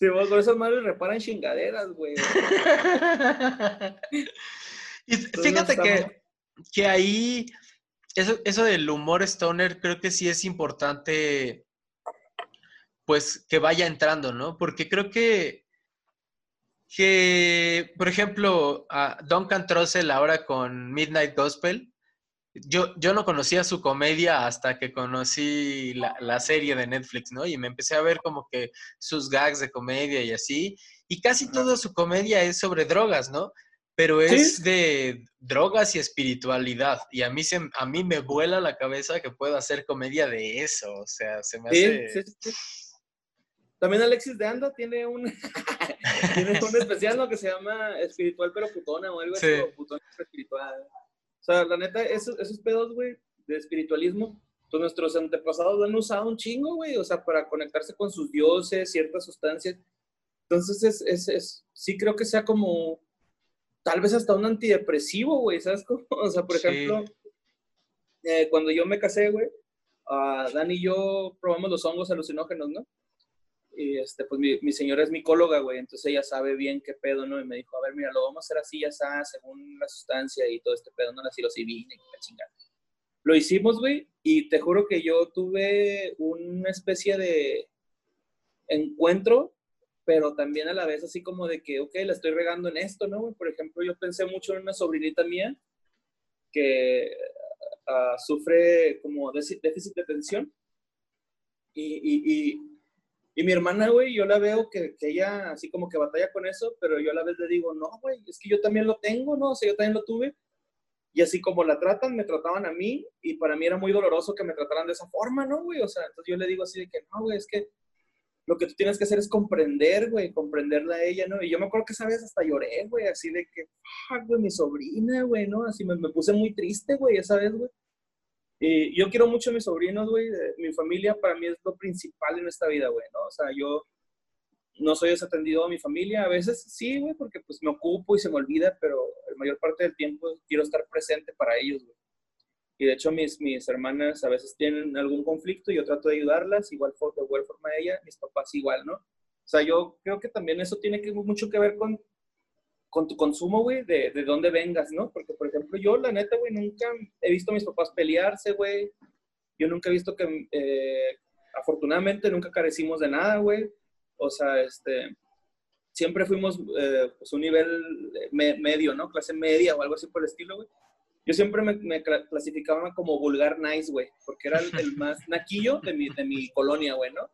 Sí, vos, con esas madres reparan chingaderas, güey. y fíjate no que, que ahí, eso, eso del humor stoner creo que sí es importante, pues, que vaya entrando, ¿no? Porque creo que, que por ejemplo, a Duncan Trussell ahora con Midnight Gospel, yo, yo no conocía su comedia hasta que conocí la, la serie de Netflix, ¿no? Y me empecé a ver como que sus gags de comedia y así. Y casi toda su comedia es sobre drogas, ¿no? Pero es Sí. de drogas y espiritualidad. Y a mí, se, a mí me vuela la cabeza que pueda hacer comedia de eso. O sea, se me Sí, hace... sí. También Alexis de Anda tiene un, tiene un especial, ¿no? Que se llama Espiritual pero putona o algo así, Sí. o putona espiritual. O sea, la neta, esos, esos pedos, güey, de espiritualismo, pues nuestros antepasados lo han usado un chingo, güey, o sea, para conectarse con sus dioses, ciertas sustancias. Entonces, es, es, es, sí creo que sea como, tal vez hasta un antidepresivo, güey, ¿sabes cómo? O sea, por Sí. ejemplo, eh, cuando yo me casé, güey, uh, Dan y yo probamos los hongos alucinógenos, ¿no? Y este, pues mi, mi, señora es micóloga, güey, entonces ella sabe bien qué pedo, ¿no? Y me dijo, a ver, mira, lo vamos a hacer así, ya está, según la sustancia y todo este pedo, ¿no? La psilocibina y la chingada. Lo hicimos, güey, y te juro que yo tuve una especie de encuentro, pero también a la vez así como de que, ok, la estoy regando en esto, ¿no? Por ejemplo, yo pensé mucho en una sobrinita mía que uh, sufre como déficit de atención y, y, y y mi hermana, güey, yo la veo que, ella así como que batalla con eso, pero yo a la vez le digo, no, güey, es que yo también lo tengo, ¿no? O sea, yo también lo tuve. Y así como la tratan, me trataban a mí, y para mí era muy doloroso que me trataran de esa forma, ¿no, güey? O sea, entonces yo le digo así de que, no, güey, es que lo que tú tienes que hacer es comprender, güey, comprenderla a ella, ¿no? Y yo me acuerdo que esa vez hasta lloré, güey, así de que, ah, güey, mi sobrina, güey, ¿no? Así me puse muy triste, güey, esa vez, güey. Y yo quiero mucho a mis sobrinos, güey. Mi familia para mí es lo principal en esta vida, güey, ¿no? O sea, yo no soy desatendido a mi familia. A veces sí, güey, porque pues me ocupo y se me olvida, pero la mayor parte del tiempo quiero estar presente para ellos, güey. Y de hecho mis, mis hermanas a veces tienen algún conflicto y yo trato de ayudarlas, igual de igual forma ella, mis papás igual, ¿no? O sea, yo creo que también eso tiene que, mucho que ver con con tu consumo, güey, de, de dónde vengas, ¿no? Porque, por ejemplo, yo, la neta, güey, nunca he visto a mis papás pelearse, güey. Yo nunca he visto que, eh, afortunadamente, nunca carecimos de nada, güey. O sea, este, siempre fuimos, eh, pues, un nivel medio, ¿no? Clase media o algo así por el estilo, güey. Yo siempre me, me clasificaba como vulgar nice, güey, porque era el, el, más naquillo de mi, de mi colonia, güey, ¿no?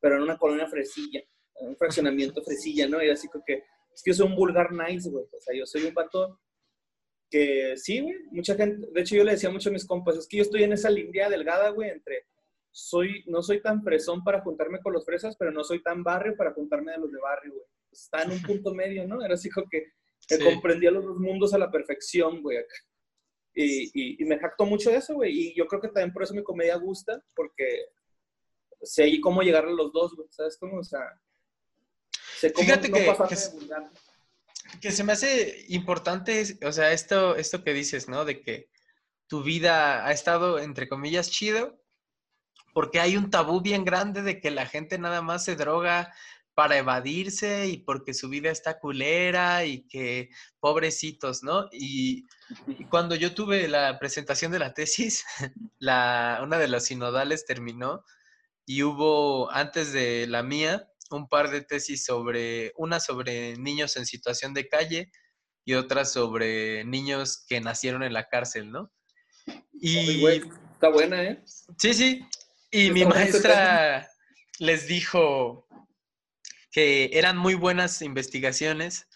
Pero en una colonia fresilla, un fraccionamiento fresilla, ¿no? Y así como que es que yo soy un vulgar nice, güey. O sea, yo soy un vato que sí, güey. Mucha gente, de hecho, yo le decía mucho a mis compas, es que yo estoy en esa línea delgada, güey, entre soy, no soy tan fresón para juntarme con los fresas, pero no soy tan barrio para juntarme de los de barrio, güey. Está en un punto medio, ¿no? Era así como que, que sí. comprendía los dos mundos a la perfección, güey, acá. Y, y, y, me jacto mucho de eso, güey. Y yo creo que también por eso mi comedia gusta, porque sé cómo llegar a los dos, güey. ¿Sabes cómo? O sea, Fíjate no que, que, que, se me hace importante, o sea, esto, esto que dices, ¿no? De que tu vida ha estado, entre comillas, chido, porque hay un tabú bien grande de que la gente nada más se droga para evadirse y porque su vida está culera y que pobrecitos, ¿no? Y, y cuando yo tuve la presentación de la tesis, la, una de las sinodales terminó y hubo, antes de la mía, un par de tesis sobre, una sobre niños en situación de calle y otra sobre niños que nacieron en la cárcel, ¿no? Y está buena, ¿eh? Sí, sí. Y mi maestra les dijo que eran muy buenas investigaciones,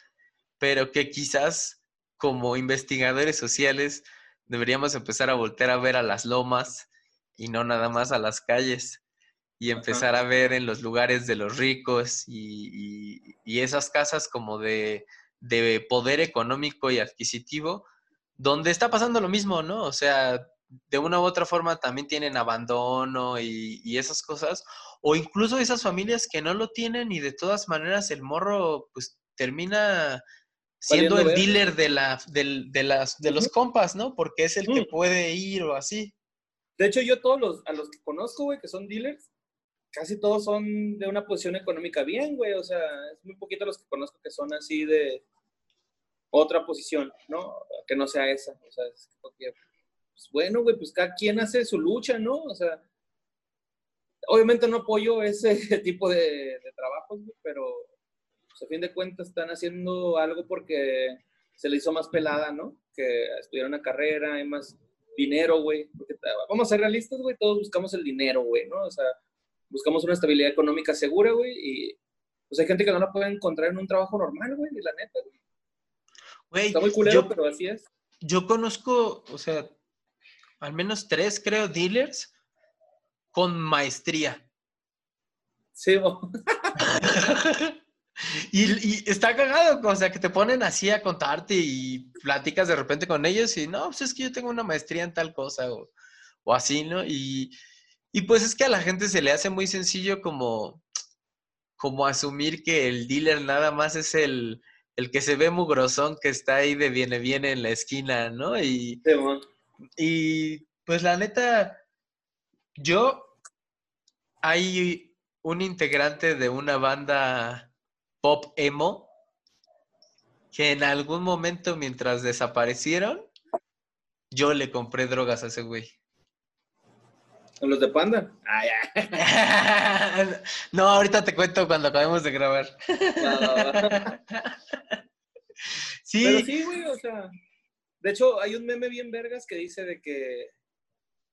pero que quizás como investigadores sociales deberíamos empezar a voltear a ver a las lomas y no nada más a las calles y empezar Ajá. a ver en los lugares de los ricos y, y, y esas casas como de, de, poder económico y adquisitivo, donde está pasando lo mismo, ¿no? O sea, de una u otra forma también tienen abandono y, y esas cosas, o incluso esas familias que no lo tienen y de todas maneras el morro pues termina siendo el dealer de, la, de, de, las, de los compas, ¿no? Porque es el que puede ir o así. De hecho, yo todos los, a los que conozco, güey, que son dealers, casi todos son de una posición económica bien, güey. O sea, es muy poquito los que conozco que son así de otra posición, ¿no? Que no sea esa. O sea, es porque, pues bueno, güey, pues cada quien hace su lucha, ¿no? O sea, obviamente no apoyo ese tipo de, trabajos, güey, pero pues, a fin de cuentas están haciendo algo porque se le hizo más pelada, ¿no? Que estudiar una carrera, hay más dinero, güey. Vamos a ser realistas, güey, todos buscamos el dinero, güey, ¿no? O sea, buscamos una estabilidad económica segura, güey, y pues hay gente que no la puede encontrar en un trabajo normal, güey, la neta, güey. Güey, Está muy culero, yo, pero así es. Yo conozco, o sea, al menos tres, creo, dealers con maestría. Sí, bo. y, y, está cagado, o sea, que te ponen así a contarte y platicas de repente con ellos y no, pues es que yo tengo una maestría en tal cosa o, o así, ¿no? Y, y pues es que a la gente se le hace muy sencillo como, como asumir que el dealer nada más es el, el que se ve mugrosón que está ahí de viene viene en la esquina, ¿no? Y, sí, bueno. y Pues la neta, yo hay un integrante de una banda pop emo que en algún momento mientras desaparecieron, yo le compré drogas a ese güey. ¿A los de Panda? Ah, ya. no, ahorita te cuento cuando acabemos de grabar. sí. Pero sí, güey, o sea. De hecho, hay un meme bien vergas que dice de que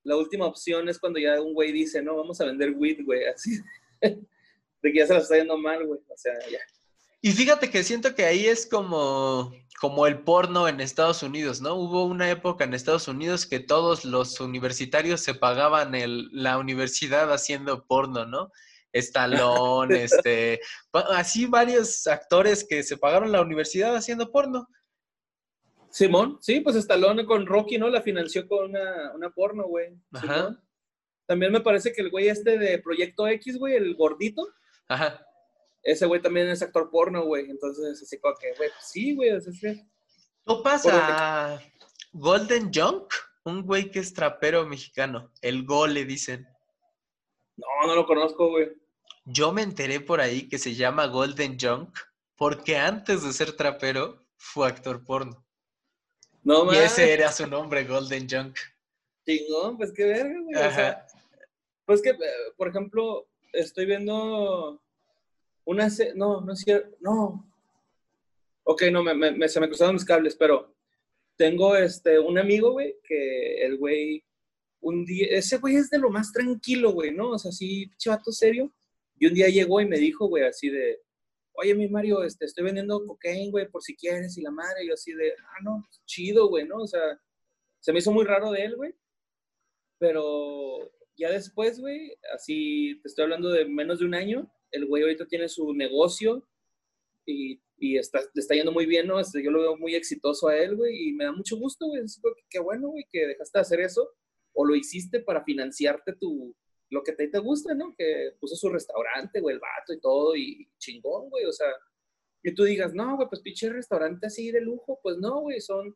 la última opción es cuando ya un güey dice, no, vamos a vender weed, güey, así. de que ya se la está yendo mal, güey. O sea, ya. Y fíjate que siento que ahí es como, como el porno en Estados Unidos, ¿no? Hubo una época en Estados Unidos que todos los universitarios se pagaban el, la universidad haciendo porno, ¿no? Stallone, este, así varios actores que se pagaron la universidad haciendo porno. Simón, sí, pues Stallone con Rocky, ¿no? La financió con una, una porno, güey. Ajá. También me parece que el güey este de Proyecto X, güey, el gordito. Ajá ese güey también es actor porno, güey. Entonces, así como que, güey, pues sí, güey. O sea, ¿No pasa Golden Junk? Un güey que es trapero mexicano. El Go le dicen. No, no lo conozco, güey. Yo me enteré por ahí que se llama Golden Junk porque antes de ser trapero fue actor porno. No, Y ese era su nombre, Golden Junk. Chingón, pues qué verga, güey. O sea, pues que, eh, por ejemplo, estoy viendo una, no, no es cierto, no. Ok, no, me, se me cruzaron mis cables, pero tengo este, un amigo, güey, que el güey, un día, ese güey es de lo más tranquilo, güey, ¿no? O sea, así, chivato serio. Y un día llegó y me dijo, güey, así de, oye, mi Mario, este, estoy vendiendo cocaine, güey, por si quieres, y la madre, y yo así de, ah, no, chido, güey, ¿no? O sea, se me hizo muy raro de él, güey. Pero ya después, güey, así, te estoy hablando de menos de un año, el güey ahorita tiene su negocio y, y está, está yendo muy bien, ¿no? Este, yo lo veo muy exitoso a él, güey, y me da mucho gusto, güey. Qué bueno, güey, que dejaste de hacer eso o lo hiciste para financiarte tu, lo que te, te gusta, ¿no? Que puso su restaurante, güey, el vato y todo, y chingón, güey, o sea, que tú digas, no, güey, pues pinche restaurante así de lujo, pues no, güey, son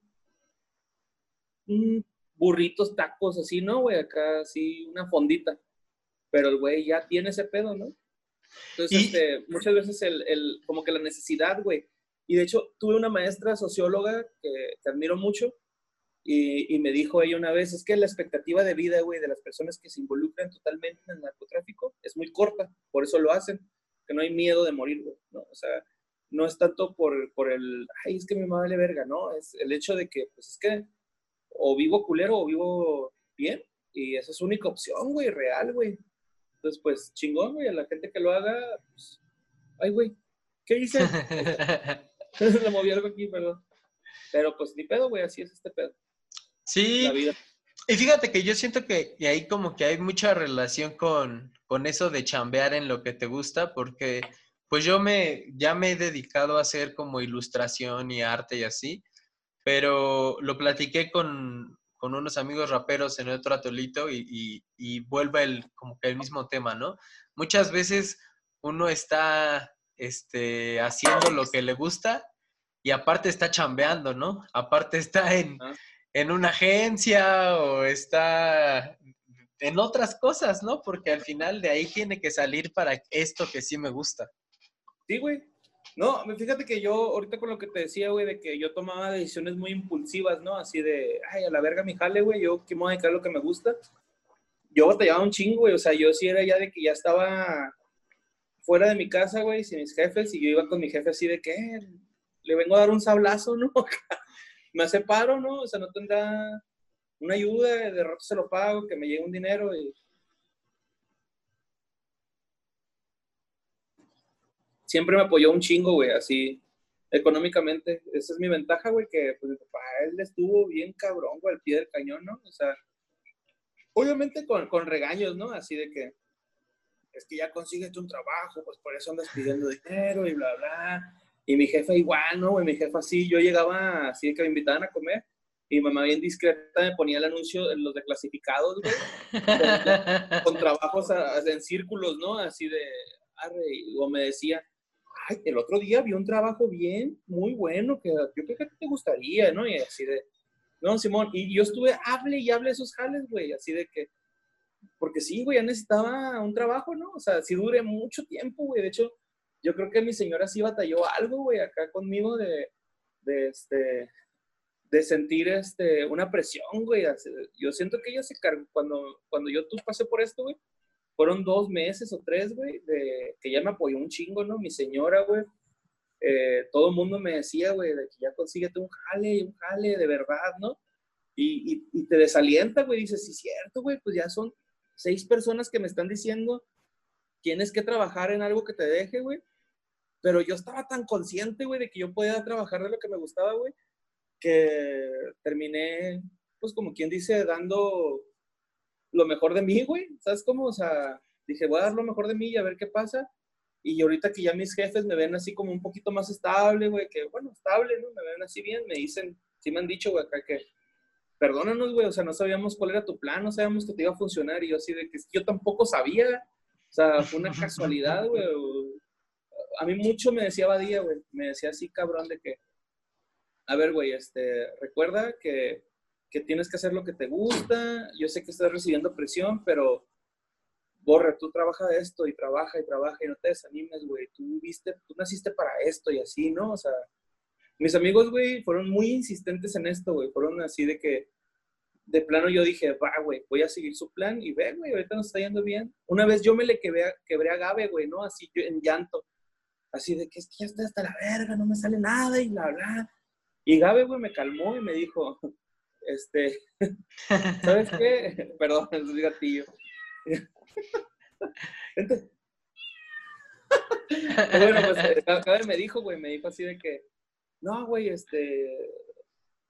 burritos, tacos, así, ¿no, güey? Acá, así, una fondita. Pero el güey ya tiene ese pedo, ¿no? Entonces, este, muchas veces el, el, como que la necesidad, güey. Y de hecho, tuve una maestra socióloga que, que admiro mucho y, y, me dijo ella una vez, es que la expectativa de vida, güey, de las personas que se involucran totalmente en el narcotráfico es muy corta, por eso lo hacen, que no hay miedo de morir, güey, ¿no? O sea, no es tanto por, por el, ay, es que me vale verga, ¿no? Es el hecho de que, pues es que o vivo culero o vivo bien, y esa es su única opción, güey, real, güey. Entonces, pues, chingón, güey, a la gente que lo haga, pues, ay, güey, ¿qué hice? Le moví algo aquí, perdón. Pero, pues, ni pedo, güey, así es este pedo. Sí. La vida. Y fíjate que yo siento que ahí como que hay mucha relación con, con eso de chambear en lo que te gusta, porque pues yo me, ya me he dedicado a hacer como ilustración y arte y así, pero lo platiqué con, con unos amigos raperos en otro atolito y, y, vuelve el, como que el mismo tema, ¿no? Muchas veces uno está este, haciendo lo que le gusta y aparte está chambeando, ¿no? Aparte está en, en una agencia o está en otras cosas, ¿no? Porque al final de ahí tiene que salir para esto que sí me gusta. Sí, güey. No, fíjate que yo, ahorita con lo que te decía, güey, de que yo tomaba decisiones muy impulsivas, ¿no? Así de, ay, a la verga mi jale, güey, yo dedicar lo que me gusta. Yo batallaba un chingo, güey, o sea, yo sí era ya de que ya estaba fuera de mi casa, güey, sin mis jefes, y yo iba con mi jefe así de que le vengo a dar un sablazo, ¿no? me hace paro, ¿no? O sea, no tendrá una ayuda, de rato se lo pago, que me llegue un dinero y siempre me apoyó un chingo, güey, así económicamente. Esa es mi ventaja, güey, que pues mi papá, él estuvo bien cabrón, güey, al pie del cañón, ¿no? O sea, obviamente con, con regaños, ¿no? Así de que, es que ya consigues un trabajo, pues por eso andas pidiendo dinero y bla, bla. Y mi jefa igual, ¿no? Güey, mi jefa así, yo llegaba así de que me invitaban a comer y mi mamá bien discreta me ponía el anuncio en los de clasificados, güey, con, trabajos en círculos, ¿no? Así de, arre, o me decía, el otro día vi un trabajo bien, muy bueno, que yo creo que te gustaría, ¿no? Y así de, No, Simón, y yo estuve, hable y hable esos jales, güey, así de que, porque sí, güey, ya necesitaba un trabajo, ¿no? O sea, sí duré mucho tiempo, güey. De hecho, yo creo que mi señora sí batalló algo, güey, acá conmigo de, de, este, de sentir este, una presión, güey. Yo siento que ella se cargó, cuando, cuando yo tú pasé por esto, güey, fueron dos meses o tres, güey, de que ya me apoyó un chingo, ¿no? Mi señora, güey. Eh, todo el mundo me decía, güey, de que ya consíguete un jale, un jale, de verdad, ¿no? Y, y, y te desalienta, güey, dices, sí, cierto, güey, pues ya son seis personas que me están diciendo tienes que trabajar en algo que te deje, güey. Pero yo estaba tan consciente, güey, de que yo podía trabajar de lo que me gustaba, güey, que terminé, pues como quien dice, dando lo mejor de mí, güey. ¿Sabes cómo? O sea, dije, voy a dar lo mejor de mí y a ver qué pasa. Y ahorita que ya mis jefes me ven así como un poquito más estable, güey, que bueno, estable, ¿no? Me ven así bien, me dicen, sí me han dicho, güey, acá que perdónanos, güey, o sea, no sabíamos cuál era tu plan, no sabíamos que te iba a funcionar. Y yo así de que yo tampoco sabía, o sea, fue una casualidad, güey. A mí mucho me decía Badía, güey, me decía así, cabrón, de que, a ver, güey, este, recuerda que, que tienes que hacer lo que te gusta, yo sé que estás recibiendo presión, pero borra, tú trabaja esto y trabaja y trabaja y no te desanimes, güey, tú viste, tú naciste para esto y así, ¿no? O sea, mis amigos, güey, fueron muy insistentes en esto, güey. Fueron así de que, de plano yo dije, va, güey, voy a seguir su plan y ve, güey, ahorita nos está yendo bien. Una vez yo me le quebré quebré a Gabe, güey, ¿no? Así yo en llanto. Así de que es que ya está hasta la verga, no me sale nada y bla, bla. Y Gabe, güey, me calmó y me dijo, este, ¿sabes qué? Perdón, es un gatillo. bueno, pues Gabe me dijo, güey, me dijo así de que, no, güey, este,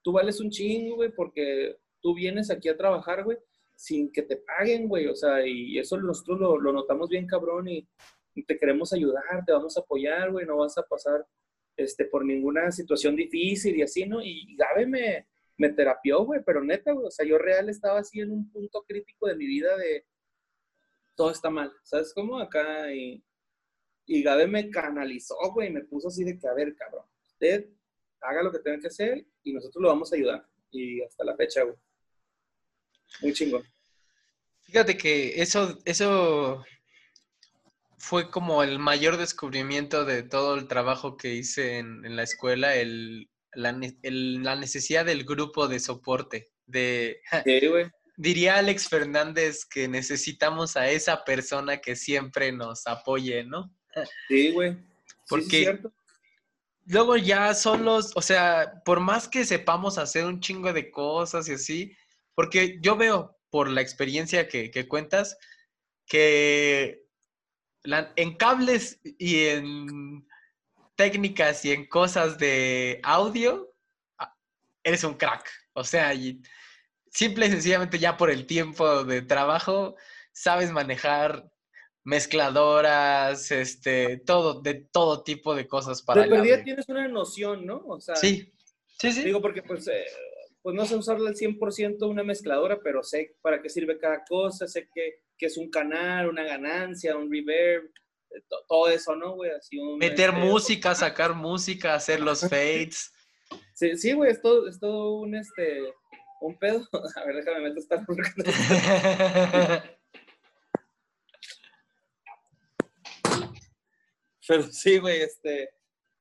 tú vales un chingo, güey, porque tú vienes aquí a trabajar, güey, sin que te paguen, güey, o sea, y eso nosotros lo, lo notamos bien, cabrón, y, te queremos ayudar, te vamos a apoyar, güey, no vas a pasar, este, por ninguna situación difícil y así, ¿no? Y, Gabe me, me terapió, güey, pero neta, güey, o sea, yo real estaba así en un punto crítico de mi vida de todo está mal, ¿sabes cómo? Acá y, y Gabe me canalizó, güey, me puso así de que, a ver, cabrón, usted haga lo que tenga que hacer y nosotros lo vamos a ayudar. Y hasta la fecha, güey. Muy chingón. Fíjate que eso, eso fue como el mayor descubrimiento de todo el trabajo que hice en, la escuela, el, la, necesidad del grupo de soporte. De, sí, güey. Diría Alex Fernández que necesitamos a esa persona que siempre nos apoye, ¿no? Sí, güey. Porque luego ya son los, o sea, por más que sepamos hacer un chingo de cosas y así, porque yo veo por la experiencia que, cuentas que en cables y en técnicas y en cosas de audio, ah, eres un crack. O sea, simple y sencillamente ya por el tiempo de trabajo, sabes manejar mezcladoras, este, todo, de todo tipo de cosas para... De perdida tienes una noción, ¿no? O sea, sí, sí, sí. Digo, porque pues, eh, pues no sé usarla al 100% una mezcladora, pero sé para qué sirve cada cosa, sé que, que es un canal, una ganancia, un reverb, todo eso, ¿no, güey? Así Meter este, música, sacar música, hacer los fades. Sí, sí, güey, es todo, es todo un, este, un pedo. A ver, déjame meter esta... Pero sí, güey, este,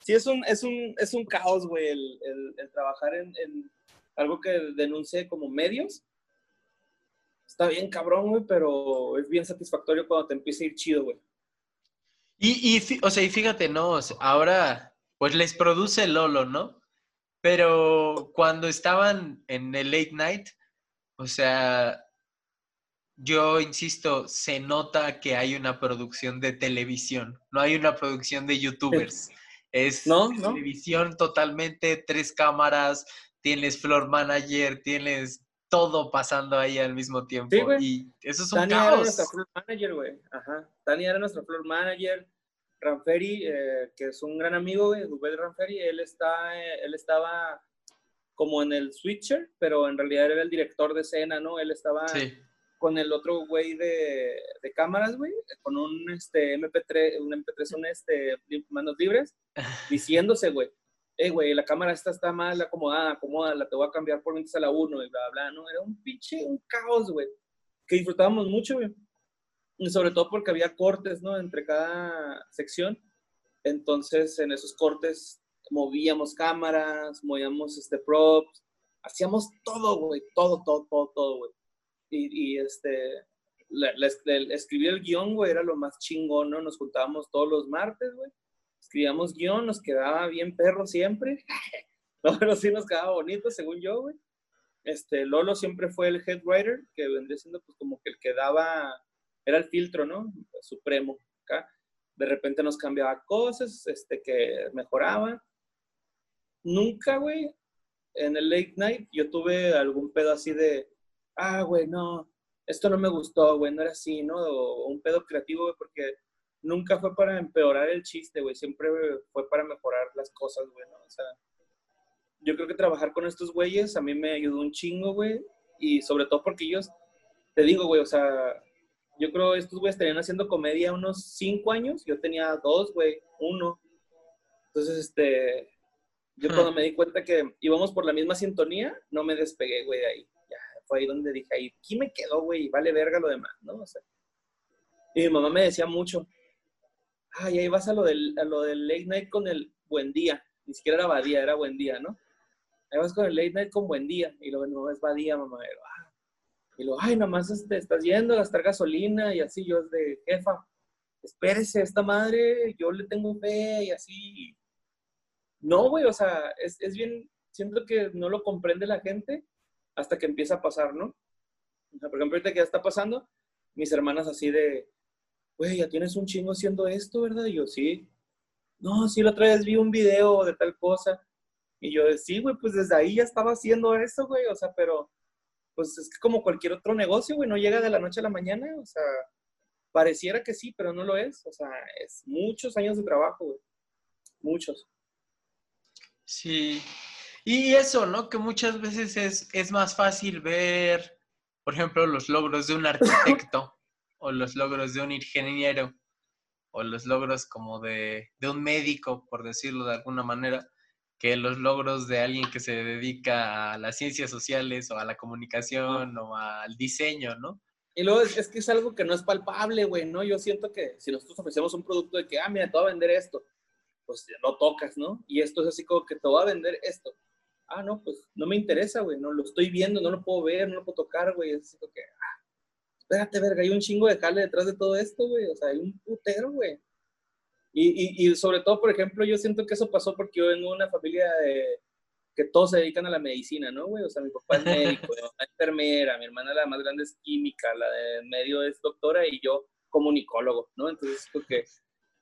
sí es un, es un, es un caos, güey, el, el, trabajar en, en, algo que denuncie como medios. Está bien cabrón, güey, pero es bien satisfactorio cuando te empieza a ir chido, güey. Y, y, o sea, y fíjate, no, ahora, pues les produce Lolo, ¿no? Pero cuando estaban en el late night, o sea, yo insisto, se nota que hay una producción de televisión, no hay una producción de youtubers. Es televisión totalmente, tres cámaras, tienes floor manager, tienes todo pasando ahí al mismo tiempo. y eso es un Tania era nuestra floor manager, güey. Ajá. Tania era nuestra floor manager. Ranferi, eh, que es un gran amigo, güey, Ranferi, él, está, eh, él estaba como en el switcher, pero en realidad era el director de escena, ¿no? Él estaba con el otro güey de, de, cámaras, güey, con un este, MP3, un MP3, un este, manos libres, diciéndose, güey. Eh, güey, la cámara esta está mal acomodada, acomódala, te voy a cambiar por mientras a la 1 y bla, bla, ¿no? Era un pinche, un caos, güey, que disfrutábamos mucho, güey. Y sobre todo porque había cortes, ¿no? Entre cada sección. Entonces, en esos cortes movíamos cámaras, movíamos este, props, hacíamos todo, güey, todo, todo, todo, todo, güey. Y, y, este, escribir el guion, güey, era lo más chingón, ¿no? Nos juntábamos todos los martes, güey. Escribíamos guion, nos quedaba bien perro siempre. pero sí nos quedaba bonito, según yo, güey. Este, Lolo siempre fue el head writer, que vendría siendo pues como que el que daba, era el filtro, ¿no? Supremo, acá. De repente nos cambiaba cosas, este, que mejoraba. Nunca, güey, en el late night yo tuve algún pedo así de, ah, güey, no, esto no me gustó, güey, no era así, ¿no? O, un pedo creativo, güey, porque nunca fue para empeorar el chiste, güey, siempre fue para mejorar las cosas, güey, ¿no? O sea, yo creo que trabajar con estos güeyes a mí me ayudó un chingo, güey, y sobre todo porque ellos, te digo, güey, o sea, yo creo estos güeyes estarían haciendo comedia unos cinco años, yo tenía dos, güey, uno. Entonces, este, yo cuando me di cuenta que íbamos por la misma sintonía, no me despegué, güey, de ahí. Ya, fue ahí donde dije, ahí, aquí me quedó, güey, vale verga lo demás, ¿no? O sea, y mi mamá me decía mucho, ay, ahí vas a lo, del, a lo del late night con el buen día. Ni siquiera era badía, era buen día, ¿no? Ahí vas con el late night con buen día. Y luego, no, es badía, mamá. Y lo, ah. ay, nomás este, estás yendo a gastar gasolina y así. Yo es de, jefa, espérese, esta madre, yo le tengo fe y así. No, güey, o sea, es, es bien, siento que no lo comprende la gente hasta que empieza a pasar, ¿no? O sea, por ejemplo, ahorita que ya está pasando, mis hermanas así de, güey, ya tienes un chingo haciendo esto, ¿verdad? Y yo, sí. No, sí, la otra vez vi un video de tal cosa. Y yo, sí, güey, pues desde ahí ya estaba haciendo eso, güey, o sea, pero, pues es que como cualquier otro negocio, güey, no llega de la noche a la mañana, o sea, pareciera que sí, pero no lo es, o sea, es muchos años de trabajo, güey, muchos. Sí. Y eso, ¿no? Que muchas veces es, es más fácil ver, por ejemplo, los logros de un arquitecto o los logros de un ingeniero o los logros como de, de, un médico, por decirlo de alguna manera, que los logros de alguien que se dedica a las ciencias sociales o a la comunicación o al diseño, ¿no? Y luego es, que es algo que no es palpable, güey, ¿no? Yo siento que si nosotros ofrecemos un producto de que, ah, mira, te voy a vender esto, pues lo tocas, ¿no? Y esto es así como que te voy a vender esto. Ah, no, pues no me interesa, güey, no lo estoy viendo, no lo puedo ver, no lo puedo tocar, güey. Es así como que, espérate, verga, hay un chingo de jale detrás de todo esto, güey. O sea, hay un putero, güey. Y, y, sobre todo, por ejemplo, yo siento que eso pasó porque yo vengo de una familia de, que todos se dedican a la medicina, ¿no, güey? O sea, mi papá es médico, mi mamá es enfermera, mi hermana la más grande es química, la de medio es doctora y yo comunicólogo, ¿no? Entonces, porque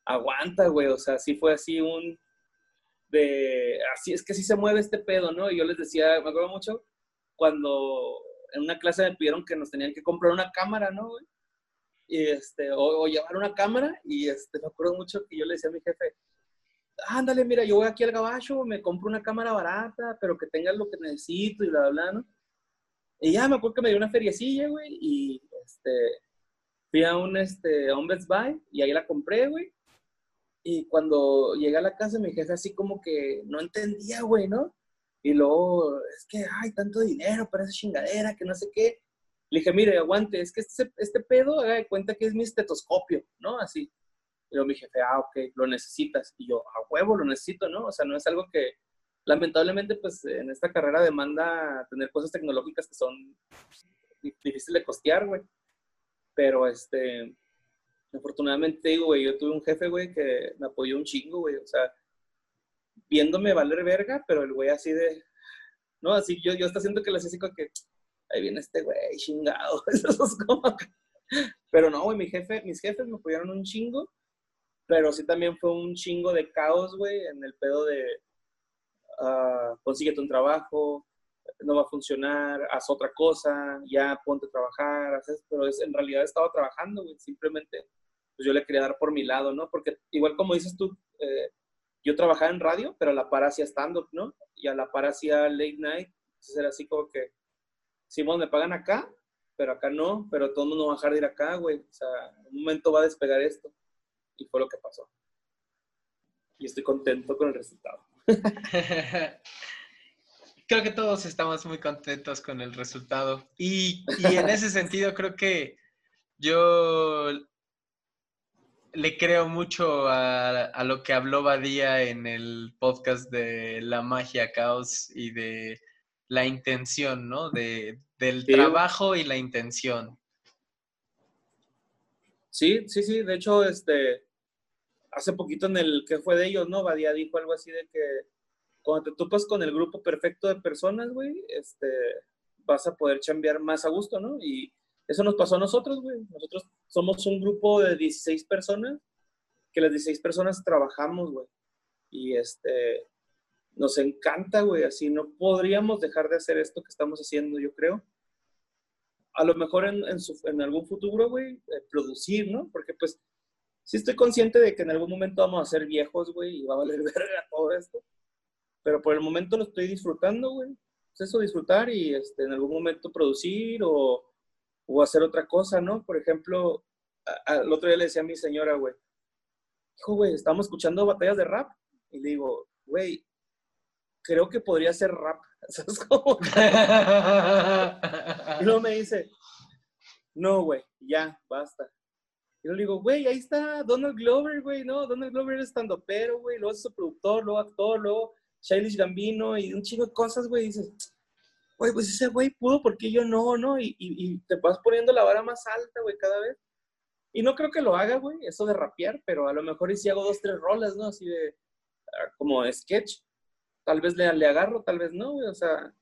aguanta, güey, o sea, sí fue así un, de, así es que sí se mueve este pedo, ¿no? Y yo les decía, me acuerdo mucho, cuando en una clase me pidieron que nos tenían que comprar una cámara, ¿no, güey? Y este, o, llevar una cámara, y este, me acuerdo mucho que yo le decía a mi jefe, ándale, mira, yo voy aquí al gabacho, me compro una cámara barata, pero que tenga lo que necesito y bla, bla, bla, ¿no? Y ya me acuerdo que me dio una feriecilla, güey, y este, fui a un, este, a un Best Buy, y ahí la compré, güey, y cuando llegué a la casa, mi jefe así como que no entendía, güey, ¿no? Y luego, es que hay tanto dinero para esa chingadera, que no sé qué. Le dije, mire, aguante, es que este, este pedo, haga de cuenta que es mi estetoscopio, ¿no? Así. Y luego mi jefe, ah, ok, lo necesitas. Y yo, a huevo, lo necesito, ¿no? O sea, no es algo que, lamentablemente, pues en esta carrera demanda tener cosas tecnológicas que son difíciles de costear, güey. Pero, este, afortunadamente, digo, güey, yo tuve un jefe, güey, que me apoyó un chingo, güey, o sea, viéndome valer verga, pero el güey así de, no, así, yo, yo está haciendo que le como que, ahí viene este güey, chingado, eso es como pero no, güey, mi jefe, mis jefes me apoyaron un chingo, pero sí también fue un chingo de caos, güey, en el pedo de, uh, consíguete un trabajo, no va a funcionar, haz otra cosa, ya ponte a trabajar, haces, pero es, en realidad estaba trabajando, güey, simplemente pues yo le quería dar por mi lado, ¿no? Porque igual como dices tú, eh, yo trabajaba en radio, pero a la par hacía stand-up, ¿no? Y a la par hacía late night, entonces era así como que, Simón, me pagan acá, pero acá no, pero todo el mundo va a dejar de ir acá, güey, o sea, en un momento va a despegar esto, y fue lo que pasó. Y estoy contento con el resultado. creo que todos estamos muy contentos con el resultado. Y, y en ese sentido creo que yo le creo mucho a, lo que habló Badía en el podcast de la magia, caos y de la intención, ¿no? De, del trabajo y la intención. Sí, sí, sí. De hecho, este, hace poquito en el que fue de ellos, ¿no? Badía dijo algo así de que cuando te topas con el grupo perfecto de personas, güey, este, vas a poder chambear más a gusto, ¿no? Y eso nos pasó a nosotros, güey. Nosotros somos un grupo de 16 personas, que las 16 personas trabajamos, güey. Y este, nos encanta, güey. Así no podríamos dejar de hacer esto que estamos haciendo, yo creo. A lo mejor en, en, algún futuro, güey, eh, producir, ¿no? Porque pues sí estoy consciente de que en algún momento vamos a ser viejos, güey, y va a valer verga todo esto. Pero por el momento lo estoy disfrutando, güey. Es eso, disfrutar y este, en algún momento producir o o hacer otra cosa, ¿no? Por ejemplo, el otro día le decía a mi señora, güey, hijo, güey, estamos escuchando batallas de rap. Y le digo, güey, creo que podría ser rap. ¿Sabes y luego me dice, no, güey, ya, basta. Y le digo, güey, ahí está Donald Glover, güey, ¿no? Donald Glover es estando pero, güey, luego es su productor, luego actor, luego Childish Gambino y un chingo de cosas, güey. Dices, güey, pues ese güey pudo, ¿por qué yo no, no? Y, y, te vas poniendo la vara más alta, güey, cada vez. Y no creo que lo haga, güey, eso de rapear, pero a lo mejor y si hago dos, tres rolas, ¿no? Así de, ah, como sketch. Tal vez le, le agarro, tal vez no, güey. O sea,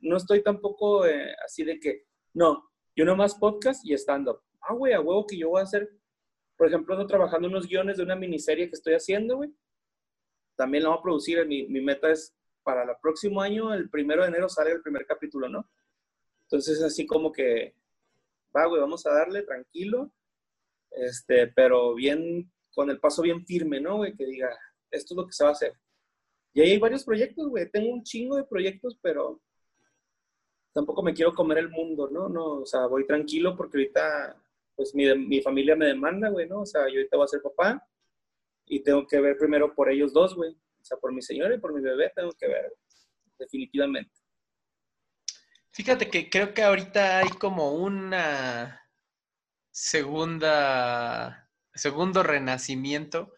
no estoy tampoco eh, así de que, no, yo nomás podcast y stand-up. Ah, güey, a huevo que yo voy a hacer, por ejemplo, ando trabajando unos guiones de una miniserie que estoy haciendo, güey. También lo voy a producir, mi, mi meta es para el próximo año, el primero de enero, sale el primer capítulo, ¿no? Entonces, así como que, va, güey, vamos a darle tranquilo, este, pero bien, con el paso bien firme, ¿no, güey? Que diga, esto es lo que se va a hacer. Y ahí hay varios proyectos, güey. Tengo un chingo de proyectos, pero tampoco me quiero comer el mundo, ¿no? No, o sea, voy tranquilo porque ahorita, pues mi, mi familia me demanda, güey, ¿no? O sea, yo ahorita voy a ser papá y tengo que ver primero por ellos dos, güey. O sea, por mi señora y por mi bebé tengo que ver, definitivamente. Fíjate que creo que ahorita hay como una segunda, segundo renacimiento,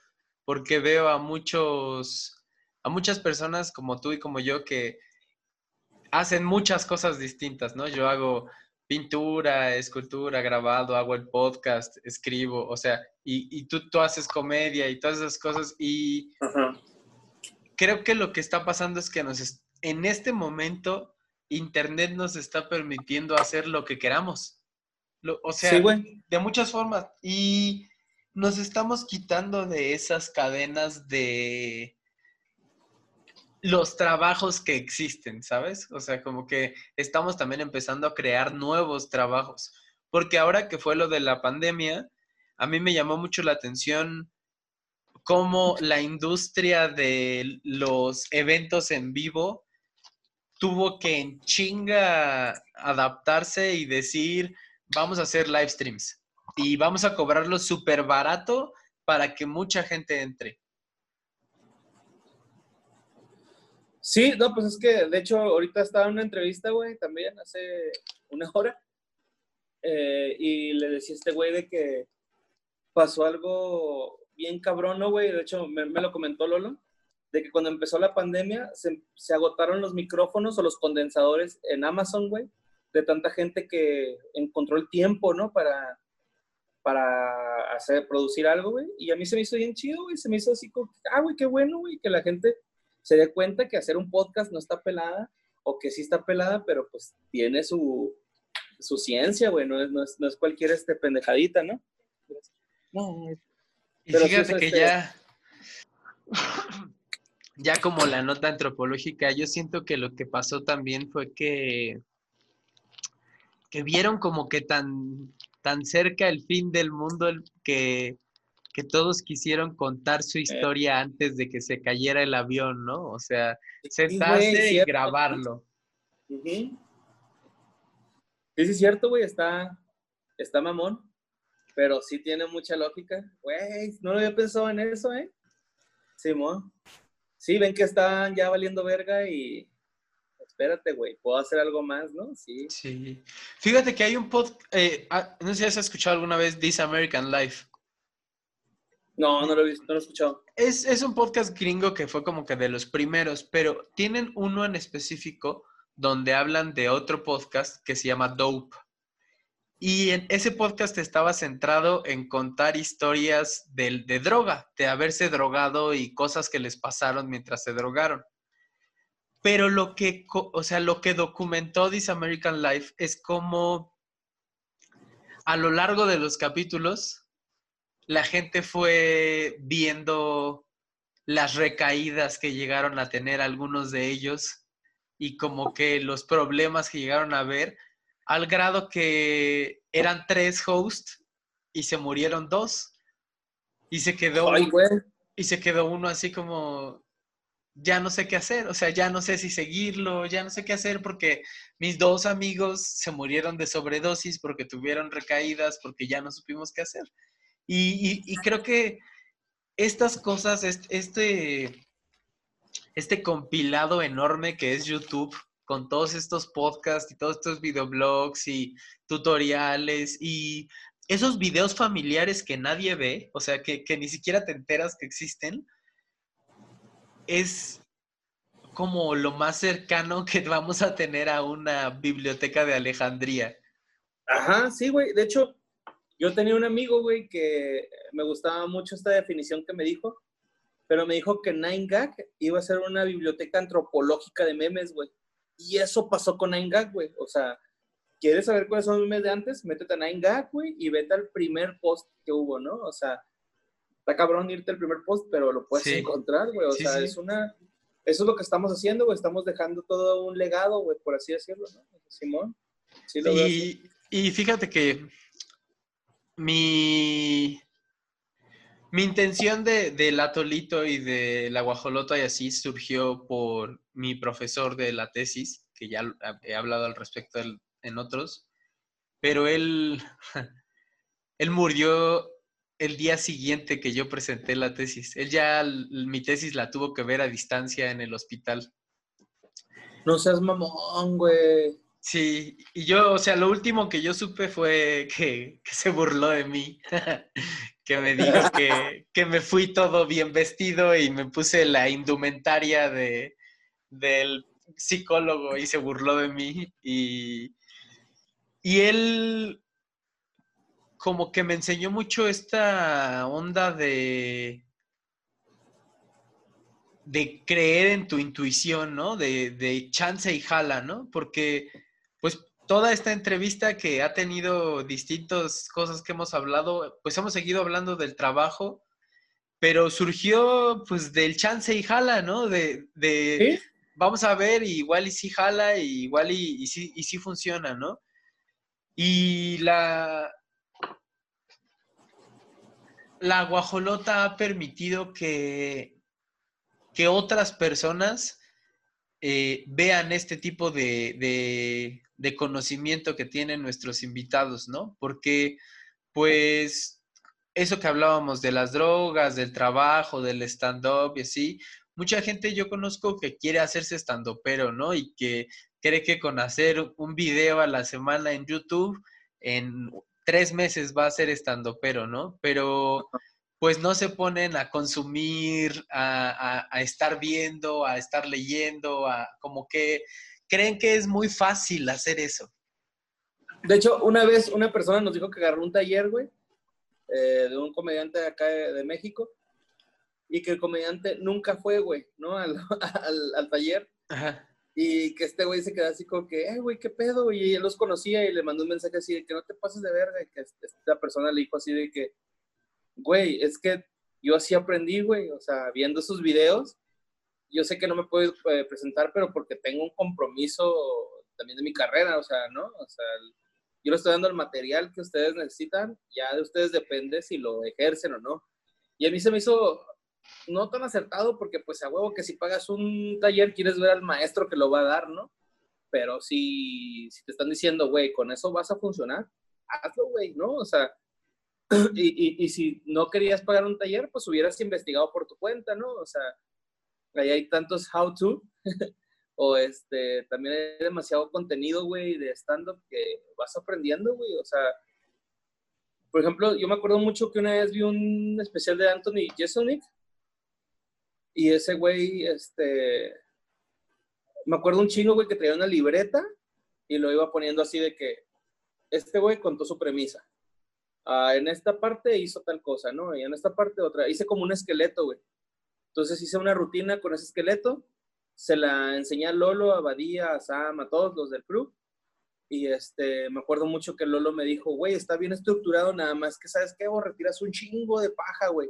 porque veo a muchos, a muchas personas como tú y como yo que hacen muchas cosas distintas, ¿no? Yo hago pintura, escultura, grabado, hago el podcast, escribo, o sea, y, tú, tú haces comedia y todas esas cosas y creo que lo que está pasando es que nos en este momento Internet nos está permitiendo hacer lo que queramos. o sea, de muchas formas. Y nos estamos quitando de esas cadenas de los trabajos que existen, ¿sabes? O sea, como que estamos también empezando a crear nuevos trabajos. Porque ahora que fue lo de la pandemia, a mí me llamó mucho la atención cómo la industria de los eventos en vivo tuvo que en chinga adaptarse y decir, vamos a hacer live streams y vamos a cobrarlo súper barato para que mucha gente entre. Sí, no, pues es que de hecho ahorita estaba en una entrevista, güey, también hace una hora. Eh, y le decía a este güey de que pasó algo bien cabrón, ¿no, güey? De hecho, me, lo comentó Lolo, de que cuando empezó la pandemia se, agotaron los micrófonos o los condensadores en Amazon, güey, de tanta gente que encontró el tiempo, ¿no? Para, para hacer, producir algo, güey. Y a mí se me hizo bien chido, güey. Se me hizo así como, ah, güey, qué bueno, güey, que la gente se dé cuenta que hacer un podcast no está pelada, o que sí está pelada, pero pues tiene su, su ciencia, güey. No es, no, es, no es cualquier este pendejadita, ¿no? No, y fíjate que este ya, ya como la nota antropológica, yo siento que lo que pasó también fue que, que vieron como que tan, tan cerca el fin del mundo que, que todos quisieron contar su historia antes de que se cayera el avión, ¿no? O sea, sentarse y grabarlo. Sí, sí, es cierto, güey, está, está mamón pero sí tiene mucha lógica. Güey, no lo había pensado en eso, ¿eh? Simón. sí, ven que están ya valiendo verga y espérate, güey, puedo hacer algo más, ¿no? Sí. Sí. Fíjate que hay un podcast, eh, ah, no sé si has escuchado alguna vez This American Life. No, no lo he visto, no lo he escuchado. Es, es un podcast gringo que fue como que de los primeros, pero tienen uno en específico donde hablan de otro podcast que se llama Dope. Y en ese podcast estaba centrado en contar historias de, de droga, de haberse drogado y cosas que les pasaron mientras se drogaron. Pero lo que, o sea, lo que documentó This American Life es como a lo largo de los capítulos la gente fue viendo las recaídas que llegaron a tener algunos de ellos y como que los problemas que llegaron a ver al grado que eran tres hosts y se murieron dos y se quedó Ay, güey. y se quedó uno así como ya no sé qué hacer, o sea, ya no sé si seguirlo, ya no sé qué hacer porque mis dos amigos se murieron de sobredosis porque tuvieron recaídas, porque ya no supimos qué hacer. Y, y- y creo que estas cosas, est- este, este compilado enorme que es YouTube, con todos estos podcasts y todos estos videoblogs y tutoriales y esos videos familiares que nadie ve, o sea, que, que ni siquiera te enteras que existen, es como lo más cercano que vamos a tener a una biblioteca de Alejandría. Ajá, sí, güey. De hecho, yo tenía un amigo, güey, que me gustaba mucho esta definición que me dijo, pero me dijo que 9gag iba a ser una biblioteca antropológica de memes, güey. Y eso pasó con 9gag, güey. O sea, ¿quieres saber cuáles son los memes de antes? Métete a 9gag, güey, y vete al primer post que hubo, ¿no? O sea, está cabrón irte al primer post, pero lo puedes Sí. encontrar, güey. O Sí, sea, sí. es una... Eso es lo que estamos haciendo, güey. Estamos dejando todo un legado, güey, por así decirlo, ¿no? Simón. Lo y fíjate que mi, mi intención de, del atolito y de la guajolota y así surgió por mi profesor de la tesis, que ya he hablado al respecto en otros, pero él, él murió el día siguiente que yo presenté la tesis. Él ya, mi tesis la tuvo que ver a distancia en el hospital. No seas mamón, güey. Sí, y yo, o sea, lo último que yo supe fue que, que se burló de mí, que me dijo que, que me fui todo bien vestido y me puse la indumentaria de, del psicólogo y se burló de mí. Y, y él como que me enseñó mucho esta onda de, de creer en tu intuición, ¿no? De, de chance y jala, ¿no? Porque, toda esta entrevista que ha tenido distintas cosas que hemos hablado, pues hemos seguido hablando del trabajo, pero surgió, pues, del chance y jala, ¿no? De, de ¿Sí? vamos a ver, y igual y sí jala, y igual y, y sí, y sí funciona, ¿no? Y la, la guajolota ha permitido que, que otras personas eh, vean este tipo de, de- de conocimiento que tienen nuestros invitados, ¿no? Porque, pues, eso que hablábamos de las drogas, del trabajo, del stand-up y así, mucha gente yo conozco que quiere hacerse stand-upero, ¿no? Y que cree que con hacer un video a la semana en YouTube, en tres meses va a ser stand-upero, ¿no? Pero pues no se ponen a consumir, a, a- a estar viendo, a estar leyendo, a como que creen que es muy fácil hacer eso. De hecho, una vez una persona nos dijo que agarró un taller, güey, eh, de un comediante de acá de, de México, y que el comediante nunca fue, güey, ¿no? Al, al- al taller, Ajá. y que este güey se quedó así como que, eh, güey, ¿qué pedo? Y él los conocía y le mandó un mensaje así de que no te pases de verga, y que esta persona le dijo así de que, güey, es que yo así aprendí, güey, o sea, viendo sus videos, yo sé que no me puedo eh, presentar, pero porque tengo un compromiso también de mi carrera, o sea, ¿no? O sea, yo le estoy dando el material que ustedes necesitan, ya de ustedes depende si lo ejercen o no. Y a mí se me hizo no tan acertado porque pues a huevo que si pagas un taller quieres ver al maestro que lo va a dar, ¿no? Pero si, si te están diciendo, güey, con eso vas a funcionar, hazlo, güey, ¿no? O sea, y, y, y si no querías pagar un taller, pues hubieras investigado por tu cuenta, ¿no? O sea, ahí hay tantos how to, o este, también hay demasiado contenido, güey, de stand-up que vas aprendiendo, güey, o sea, por ejemplo, yo me acuerdo mucho que una vez vi un especial de Anthony Jeselnik, y ese güey, este, me acuerdo un chingo, güey, que traía una libreta y lo iba poniendo así de que este güey contó su premisa. Ah, en esta parte hizo tal cosa, ¿no? Y en esta parte otra. Hice como un esqueleto, güey. Entonces hice una rutina con ese esqueleto. Se la enseñé a Lolo, a Badía, a Sam, a todos los del club. Y este, me acuerdo mucho que Lolo me dijo, güey, está bien estructurado, nada más que, ¿sabes qué? Vos retiras un chingo de paja, güey.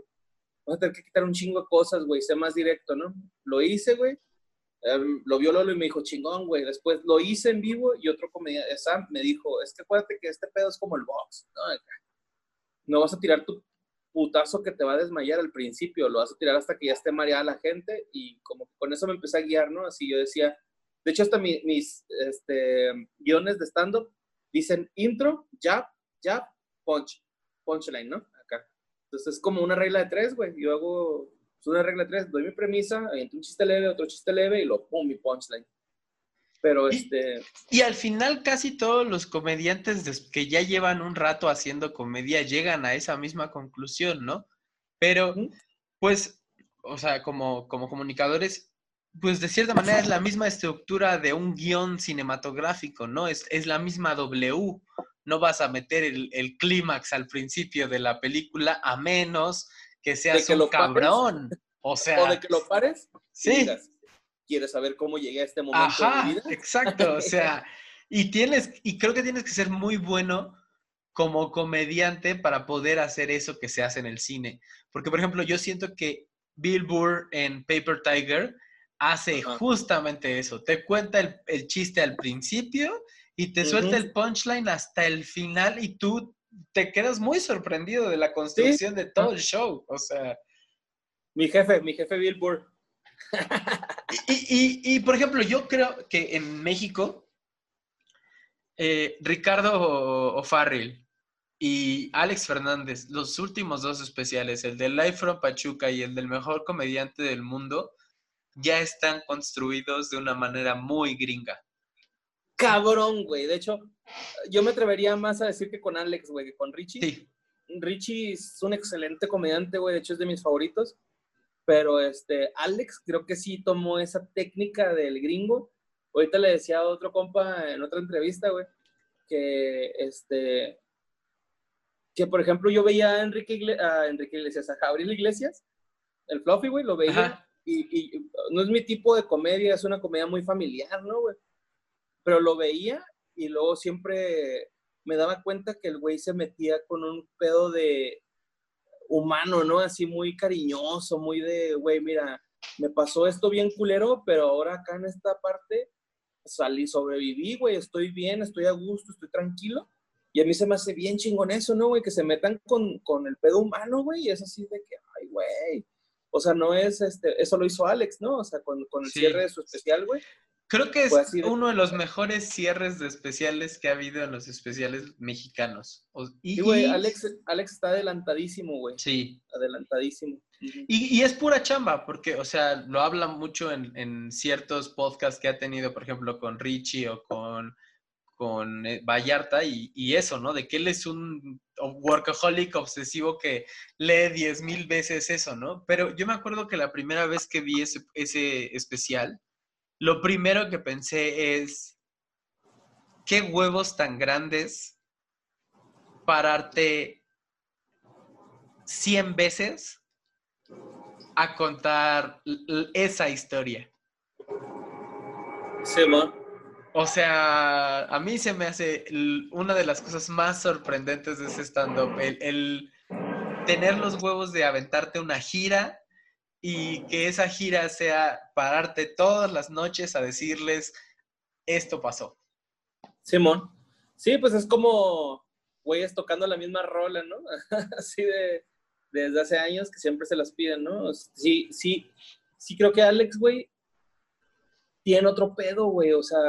Vas a tener que quitar un chingo de cosas, güey, sé más directo, ¿no? Lo hice, güey. Em, lo vio Lolo y me dijo, chingón, güey. Después lo hice en vivo y otro comediante, Sam, me dijo, es que acuérdate que este pedo es como el box, ¿no? No vas a tirar tu putazo que te va a desmayar al principio, lo vas a tirar hasta que ya esté mareada la gente y como con eso me empecé a guiar, ¿no? Así yo decía, de hecho hasta mis este, guiones de stand-up dicen intro, jab, jab, punch, punchline, ¿no? Acá. Entonces es como una regla de tres, güey. Yo hago una regla de tres, doy mi premisa, aviento un chiste leve, otro chiste leve y lo pum, mi punchline. Pero este... Y al final casi todos los comediantes que ya llevan un rato haciendo comedia llegan a esa misma conclusión, ¿no? Pero, pues, o sea, como, como comunicadores, pues de cierta manera es la misma estructura de un guion cinematográfico, ¿no? Es, es la misma W. No vas a meter el, el clímax al principio de la película a menos que seas un cabrón. O sea. O de que lo pares. Sí. Quieres saber cómo llegué a este momento Ajá, de vida. Exacto. O sea, y tienes, y creo que tienes que ser muy bueno como comediante para poder hacer eso que se hace en el cine. Porque, por ejemplo, yo siento que Bill Burr en Paper Tiger hace justamente eso. Te cuenta el, chiste al principio y te suelta el punchline hasta el final y tú te quedas muy sorprendido de la construcción de todo el show. O sea. Mi jefe, mi jefe Bill Burr. y, por ejemplo, yo creo que en México, eh, Ricardo O'Farrill y Alex Fernández, los últimos dos especiales, el de Life from Pachuca y el del mejor comediante del mundo, ya están construidos de una manera muy gringa cabrón, güey. De hecho, yo me atrevería más a decir que con Alex, güey, que con Richie. Sí. Richie es un excelente comediante, güey. De hecho, es de mis favoritos. Pero este, Alex creo que sí tomó esa técnica del gringo. Ahorita le decía a otro compa en otra entrevista, güey, que este, que por ejemplo yo veía a Enrique, a Enrique Iglesias, a Gabriel Iglesias, el Fluffy, güey, lo veía. Y, y, no es mi tipo de comedia, es una comedia muy familiar, ¿no, güey? pero lo veía y luego siempre me daba cuenta que el güey se metía con un pedo de humano, ¿no? Así muy cariñoso, muy de, güey, mira, me pasó esto bien culero, pero ahora acá en esta parte salí, sobreviví, güey, estoy bien, estoy a gusto, estoy tranquilo. Y a mí se me hace bien chingón eso, ¿no, güey? Que se metan con, con el pedo humano, güey, y es así de que, ay, güey. O sea, no es, este, eso lo hizo Alex, ¿no? O sea, con, con el cierre de su especial, güey. Creo que es uno de los mejores cierres de especiales que ha habido en los especiales mexicanos. Y, güey, Alex, Alex está adelantadísimo, güey. Sí. Adelantadísimo. Y, es pura chamba, porque, o sea, lo habla mucho en, ciertos podcasts que ha tenido, por ejemplo, con Richie o con, con eh, Vallarta, y, eso, ¿no? De que él es un workaholic obsesivo que lee diez mil veces eso, ¿no? Pero yo me acuerdo que la primera vez que vi ese, ese especial, lo primero que pensé es, ¿qué huevos tan grandes pararte 100 veces a contar esa historia? Sí, ma. O sea, a mí se me hace una de las cosas más sorprendentes de ese stand-up, el, el, tener los huevos de aventarte una gira y que esa gira sea pararte todas las noches a decirles, esto pasó. Simón. Sí, pues es como güeyes tocando la misma rola, ¿no? Así de desde hace años que siempre se las piden, ¿no? Sí, sí, sí creo que Alex, güey, tiene otro pedo, güey, o sea,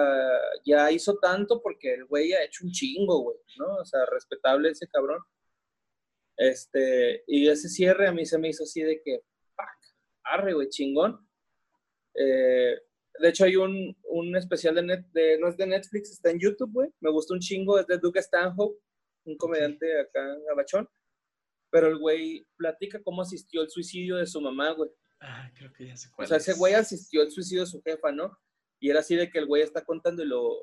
ya hizo tanto porque el güey ha hecho un chingo, güey, ¿no? O sea, respetable ese cabrón. Este, y ese cierre a mí se me hizo así de que, arre, güey, chingón. Eh, de hecho, hay un, un especial de, net, de, no es de Netflix, está en YouTube, güey. Me gustó un chingo, es de Duke Stanhope, un comediante acá, gabachón. Pero el güey platica cómo asistió el suicidio de su mamá, güey. Ah, creo que ya sé cuál O sea, ese es. güey asistió al suicidio de su jefa, ¿no? Y era así de que el güey está contando y lo,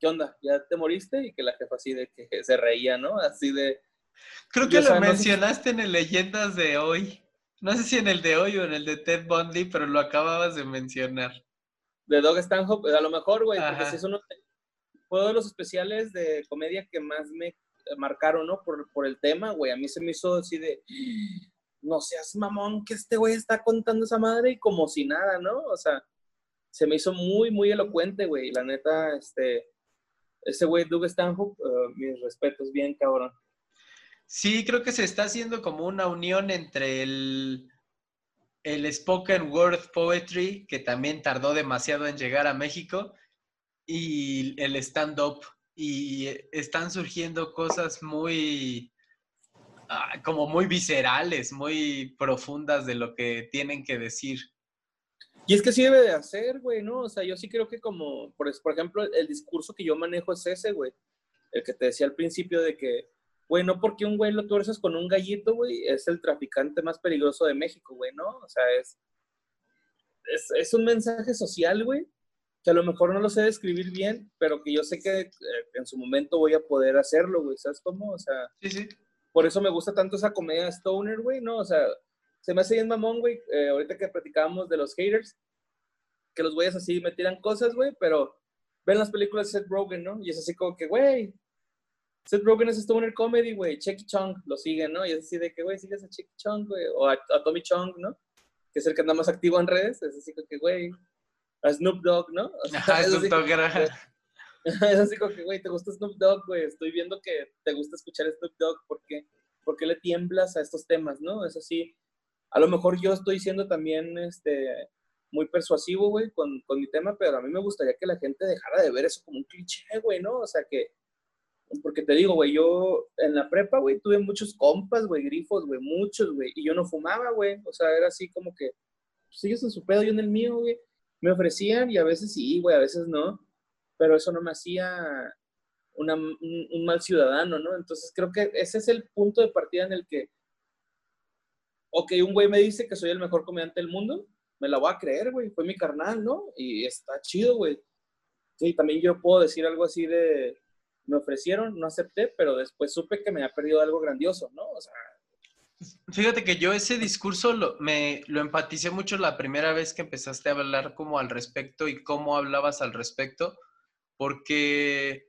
¿qué onda? ¿Ya te moriste? Y que la jefa así de que se reía, ¿no? Así de, Creo que lo no sé- mencionaste en el Leyendas de hoy. No sé si en el de hoy o en el de Ted Bundy, pero lo acababas de mencionar. de Dog Stanhope, a lo mejor, güey, porque sí es uno, fue uno de los especiales de comedia que más me marcaron, ¿no? Por, por el tema, güey. A mí se me hizo así de, no seas mamón, que este güey está contando esa madre y como si nada, ¿no? O sea, se me hizo muy, muy elocuente, güey. La neta, este, ese güey, Doug Stanhope, eh, mis respetos, bien cabrón. Sí, creo que se está haciendo como una unión entre el, el spoken word poetry, que también tardó demasiado en llegar a México, y el stand-up. Y están surgiendo cosas muy, ah, como muy viscerales, muy profundas de lo que tienen que decir. Y es que sí debe de hacer, güey, ¿no? O sea, yo sí creo que como, por, ejemplo, el discurso que yo manejo es ese, güey. El que te decía al principio de que, güey, no porque un güey lo tuerces con un gallito, güey, es el traficante más peligroso de México, güey, ¿no? O sea, es, es, es un mensaje social, güey, que a lo mejor no lo sé describir bien, pero que yo sé que eh, en su momento voy a poder hacerlo, güey, ¿sabes cómo? O sea, Sí, sí. por eso me gusta tanto esa comedia Stoner, güey, ¿no? O sea, se me hace bien mamón, güey, eh, ahorita que platicábamos de los haters, que los güeyes así me tiran cosas, güey, pero ven las películas de Seth Rogen, ¿no? Y es así como que, güey, Seth Rogen es Stoner Comedy, güey, Checky Chong lo sigue, ¿no? Y es así de que, güey, sigues a Checky Chong, güey, o a, a Tommy Chong, ¿no? Que es el que anda más activo en redes, es así como que, güey, a Snoop Dogg, ¿no? O sea, Ajá, es Snoop Dogg era- es así como que, güey, ¿te gusta Snoop Dogg, güey? Estoy viendo que te gusta escuchar Snoop Dogg, ¿por qué? ¿Por qué le tiemblas a estos temas, no? Es así. A lo mejor yo estoy siendo también, este, muy persuasivo, güey, con, con mi tema, pero a mí me gustaría que la gente dejara de ver eso como un cliché, güey, ¿no? O sea, que, porque te digo, güey, yo en la prepa, güey, tuve muchos compas, güey, grifos, güey, muchos, güey, y yo no fumaba, güey, o sea, era así como que, pues ellos en su pedo, yo en el mío, güey, me ofrecían y a veces sí, güey, a veces no, pero eso no me hacía un, un mal ciudadano, ¿no? Entonces creo que ese es el punto de partida en el que, ok, un güey me dice que soy el mejor comediante del mundo, me la voy a creer, güey, fue mi carnal, ¿no? Y está chido, güey. Sí, también yo puedo decir algo así de, me ofrecieron, no acepté, pero después supe que me había perdido algo grandioso, ¿no? O sea, Fíjate que yo ese discurso lo, me, lo empaticé mucho la primera vez que empezaste a hablar como al respecto y cómo hablabas al respecto, porque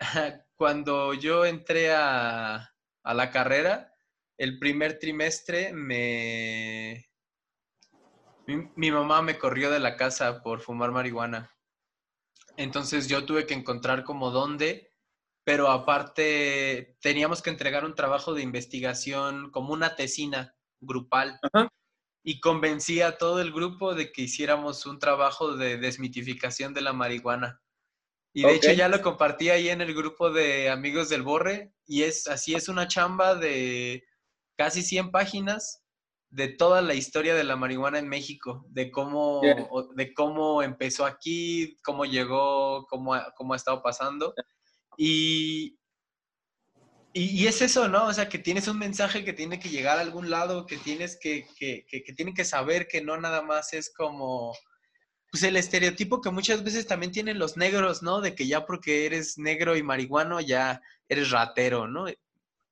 cuando yo entré a, la carrera, el primer trimestre me... Mi mamá me corrió de la casa por fumar marihuana. Entonces yo tuve que encontrar como dónde, pero aparte teníamos que entregar un trabajo de investigación como una tesina grupal. Ajá. Y convencí a todo el grupo de que hiciéramos un trabajo de desmitificación de la marihuana. Y de hecho ya lo compartí ahí en el grupo de amigos del Borre y es así es una chamba de casi 100 páginas de toda la historia de la marihuana en México, de cómo, de cómo empezó aquí, cómo llegó, cómo ha, cómo ha estado pasando. Y, y, y es eso, ¿no? O sea, que tienes un mensaje que tiene que llegar a algún lado, que tienes que, que, que, que tienen que saber que no nada más es como, pues el estereotipo que muchas veces también tienen los negros, ¿no? De que ya porque eres negro y marihuano ya eres ratero, ¿no?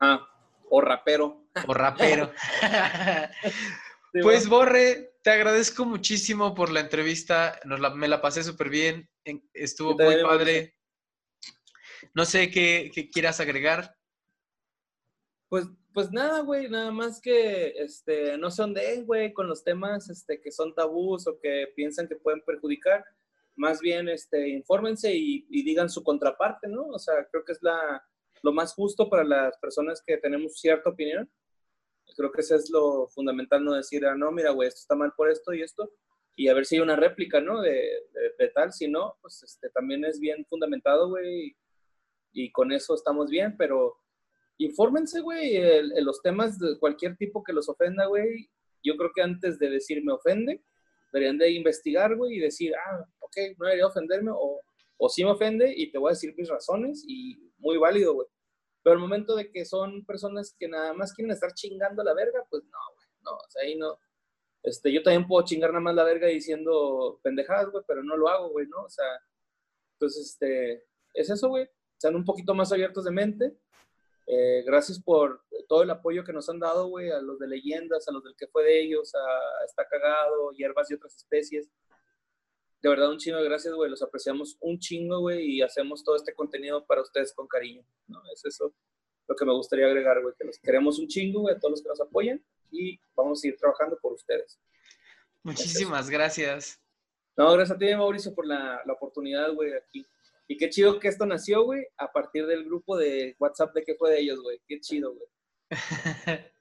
ah, o rapero. O rapero. Pues. Borre, te agradezco muchísimo por la entrevista. Nos la- me la pasé súper bien. en- Estuvo muy padre. No sé qué, qué quieras agregar. Pues, pues nada, güey, nada más que este, no se ondeen, güey, con los temas este, que son tabús o que piensan que pueden perjudicar. Más bien, este, infórmense y, y digan su contraparte, ¿no? O sea, creo que es la, lo más justo para las personas que tenemos cierta opinión. Creo que eso es lo fundamental, no decir, ah, no, mira, güey, esto está mal por esto y esto, y a ver si hay una réplica, ¿no? De, de- tal, si no, pues este, también es bien fundamentado, güey, y con eso estamos bien, pero infórmense, güey, el- los temas de cualquier tipo que los ofenda, güey. Yo creo que antes de decir me ofende, Deberían de investigar, güey, y decir, ah, ok, no debería ofenderme, o, o sí me ofende y te voy a decir mis razones, y muy válido, güey. Pero al momento de que son personas que nada más quieren estar chingando la verga, pues no, güey, no, o sea, ahí no. Este, yo también puedo chingar nada más la verga diciendo pendejadas, güey, pero no lo hago, güey, ¿no? O sea, entonces, este, es eso, güey. Sean un poquito más abiertos de mente. Eh, gracias por todo el apoyo que nos han dado, güey, a los de leyendas, a los del que fue de ellos, a Está Cagado, Hierbas y otras especies. De verdad, un chingo de gracias, güey. Los apreciamos un chingo, güey, y hacemos todo este contenido para ustedes con cariño. ¿no? Es eso lo que me gustaría agregar, güey, que los queremos un chingo, güey, a todos los que nos apoyan y vamos a ir trabajando por ustedes. Muchísimas gracias. No, gracias a ti, Mauricio, por la, la oportunidad, güey, aquí. Y qué chido que esto nació, güey, a partir del grupo de WhatsApp de que fue de ellos, güey. Qué chido, güey.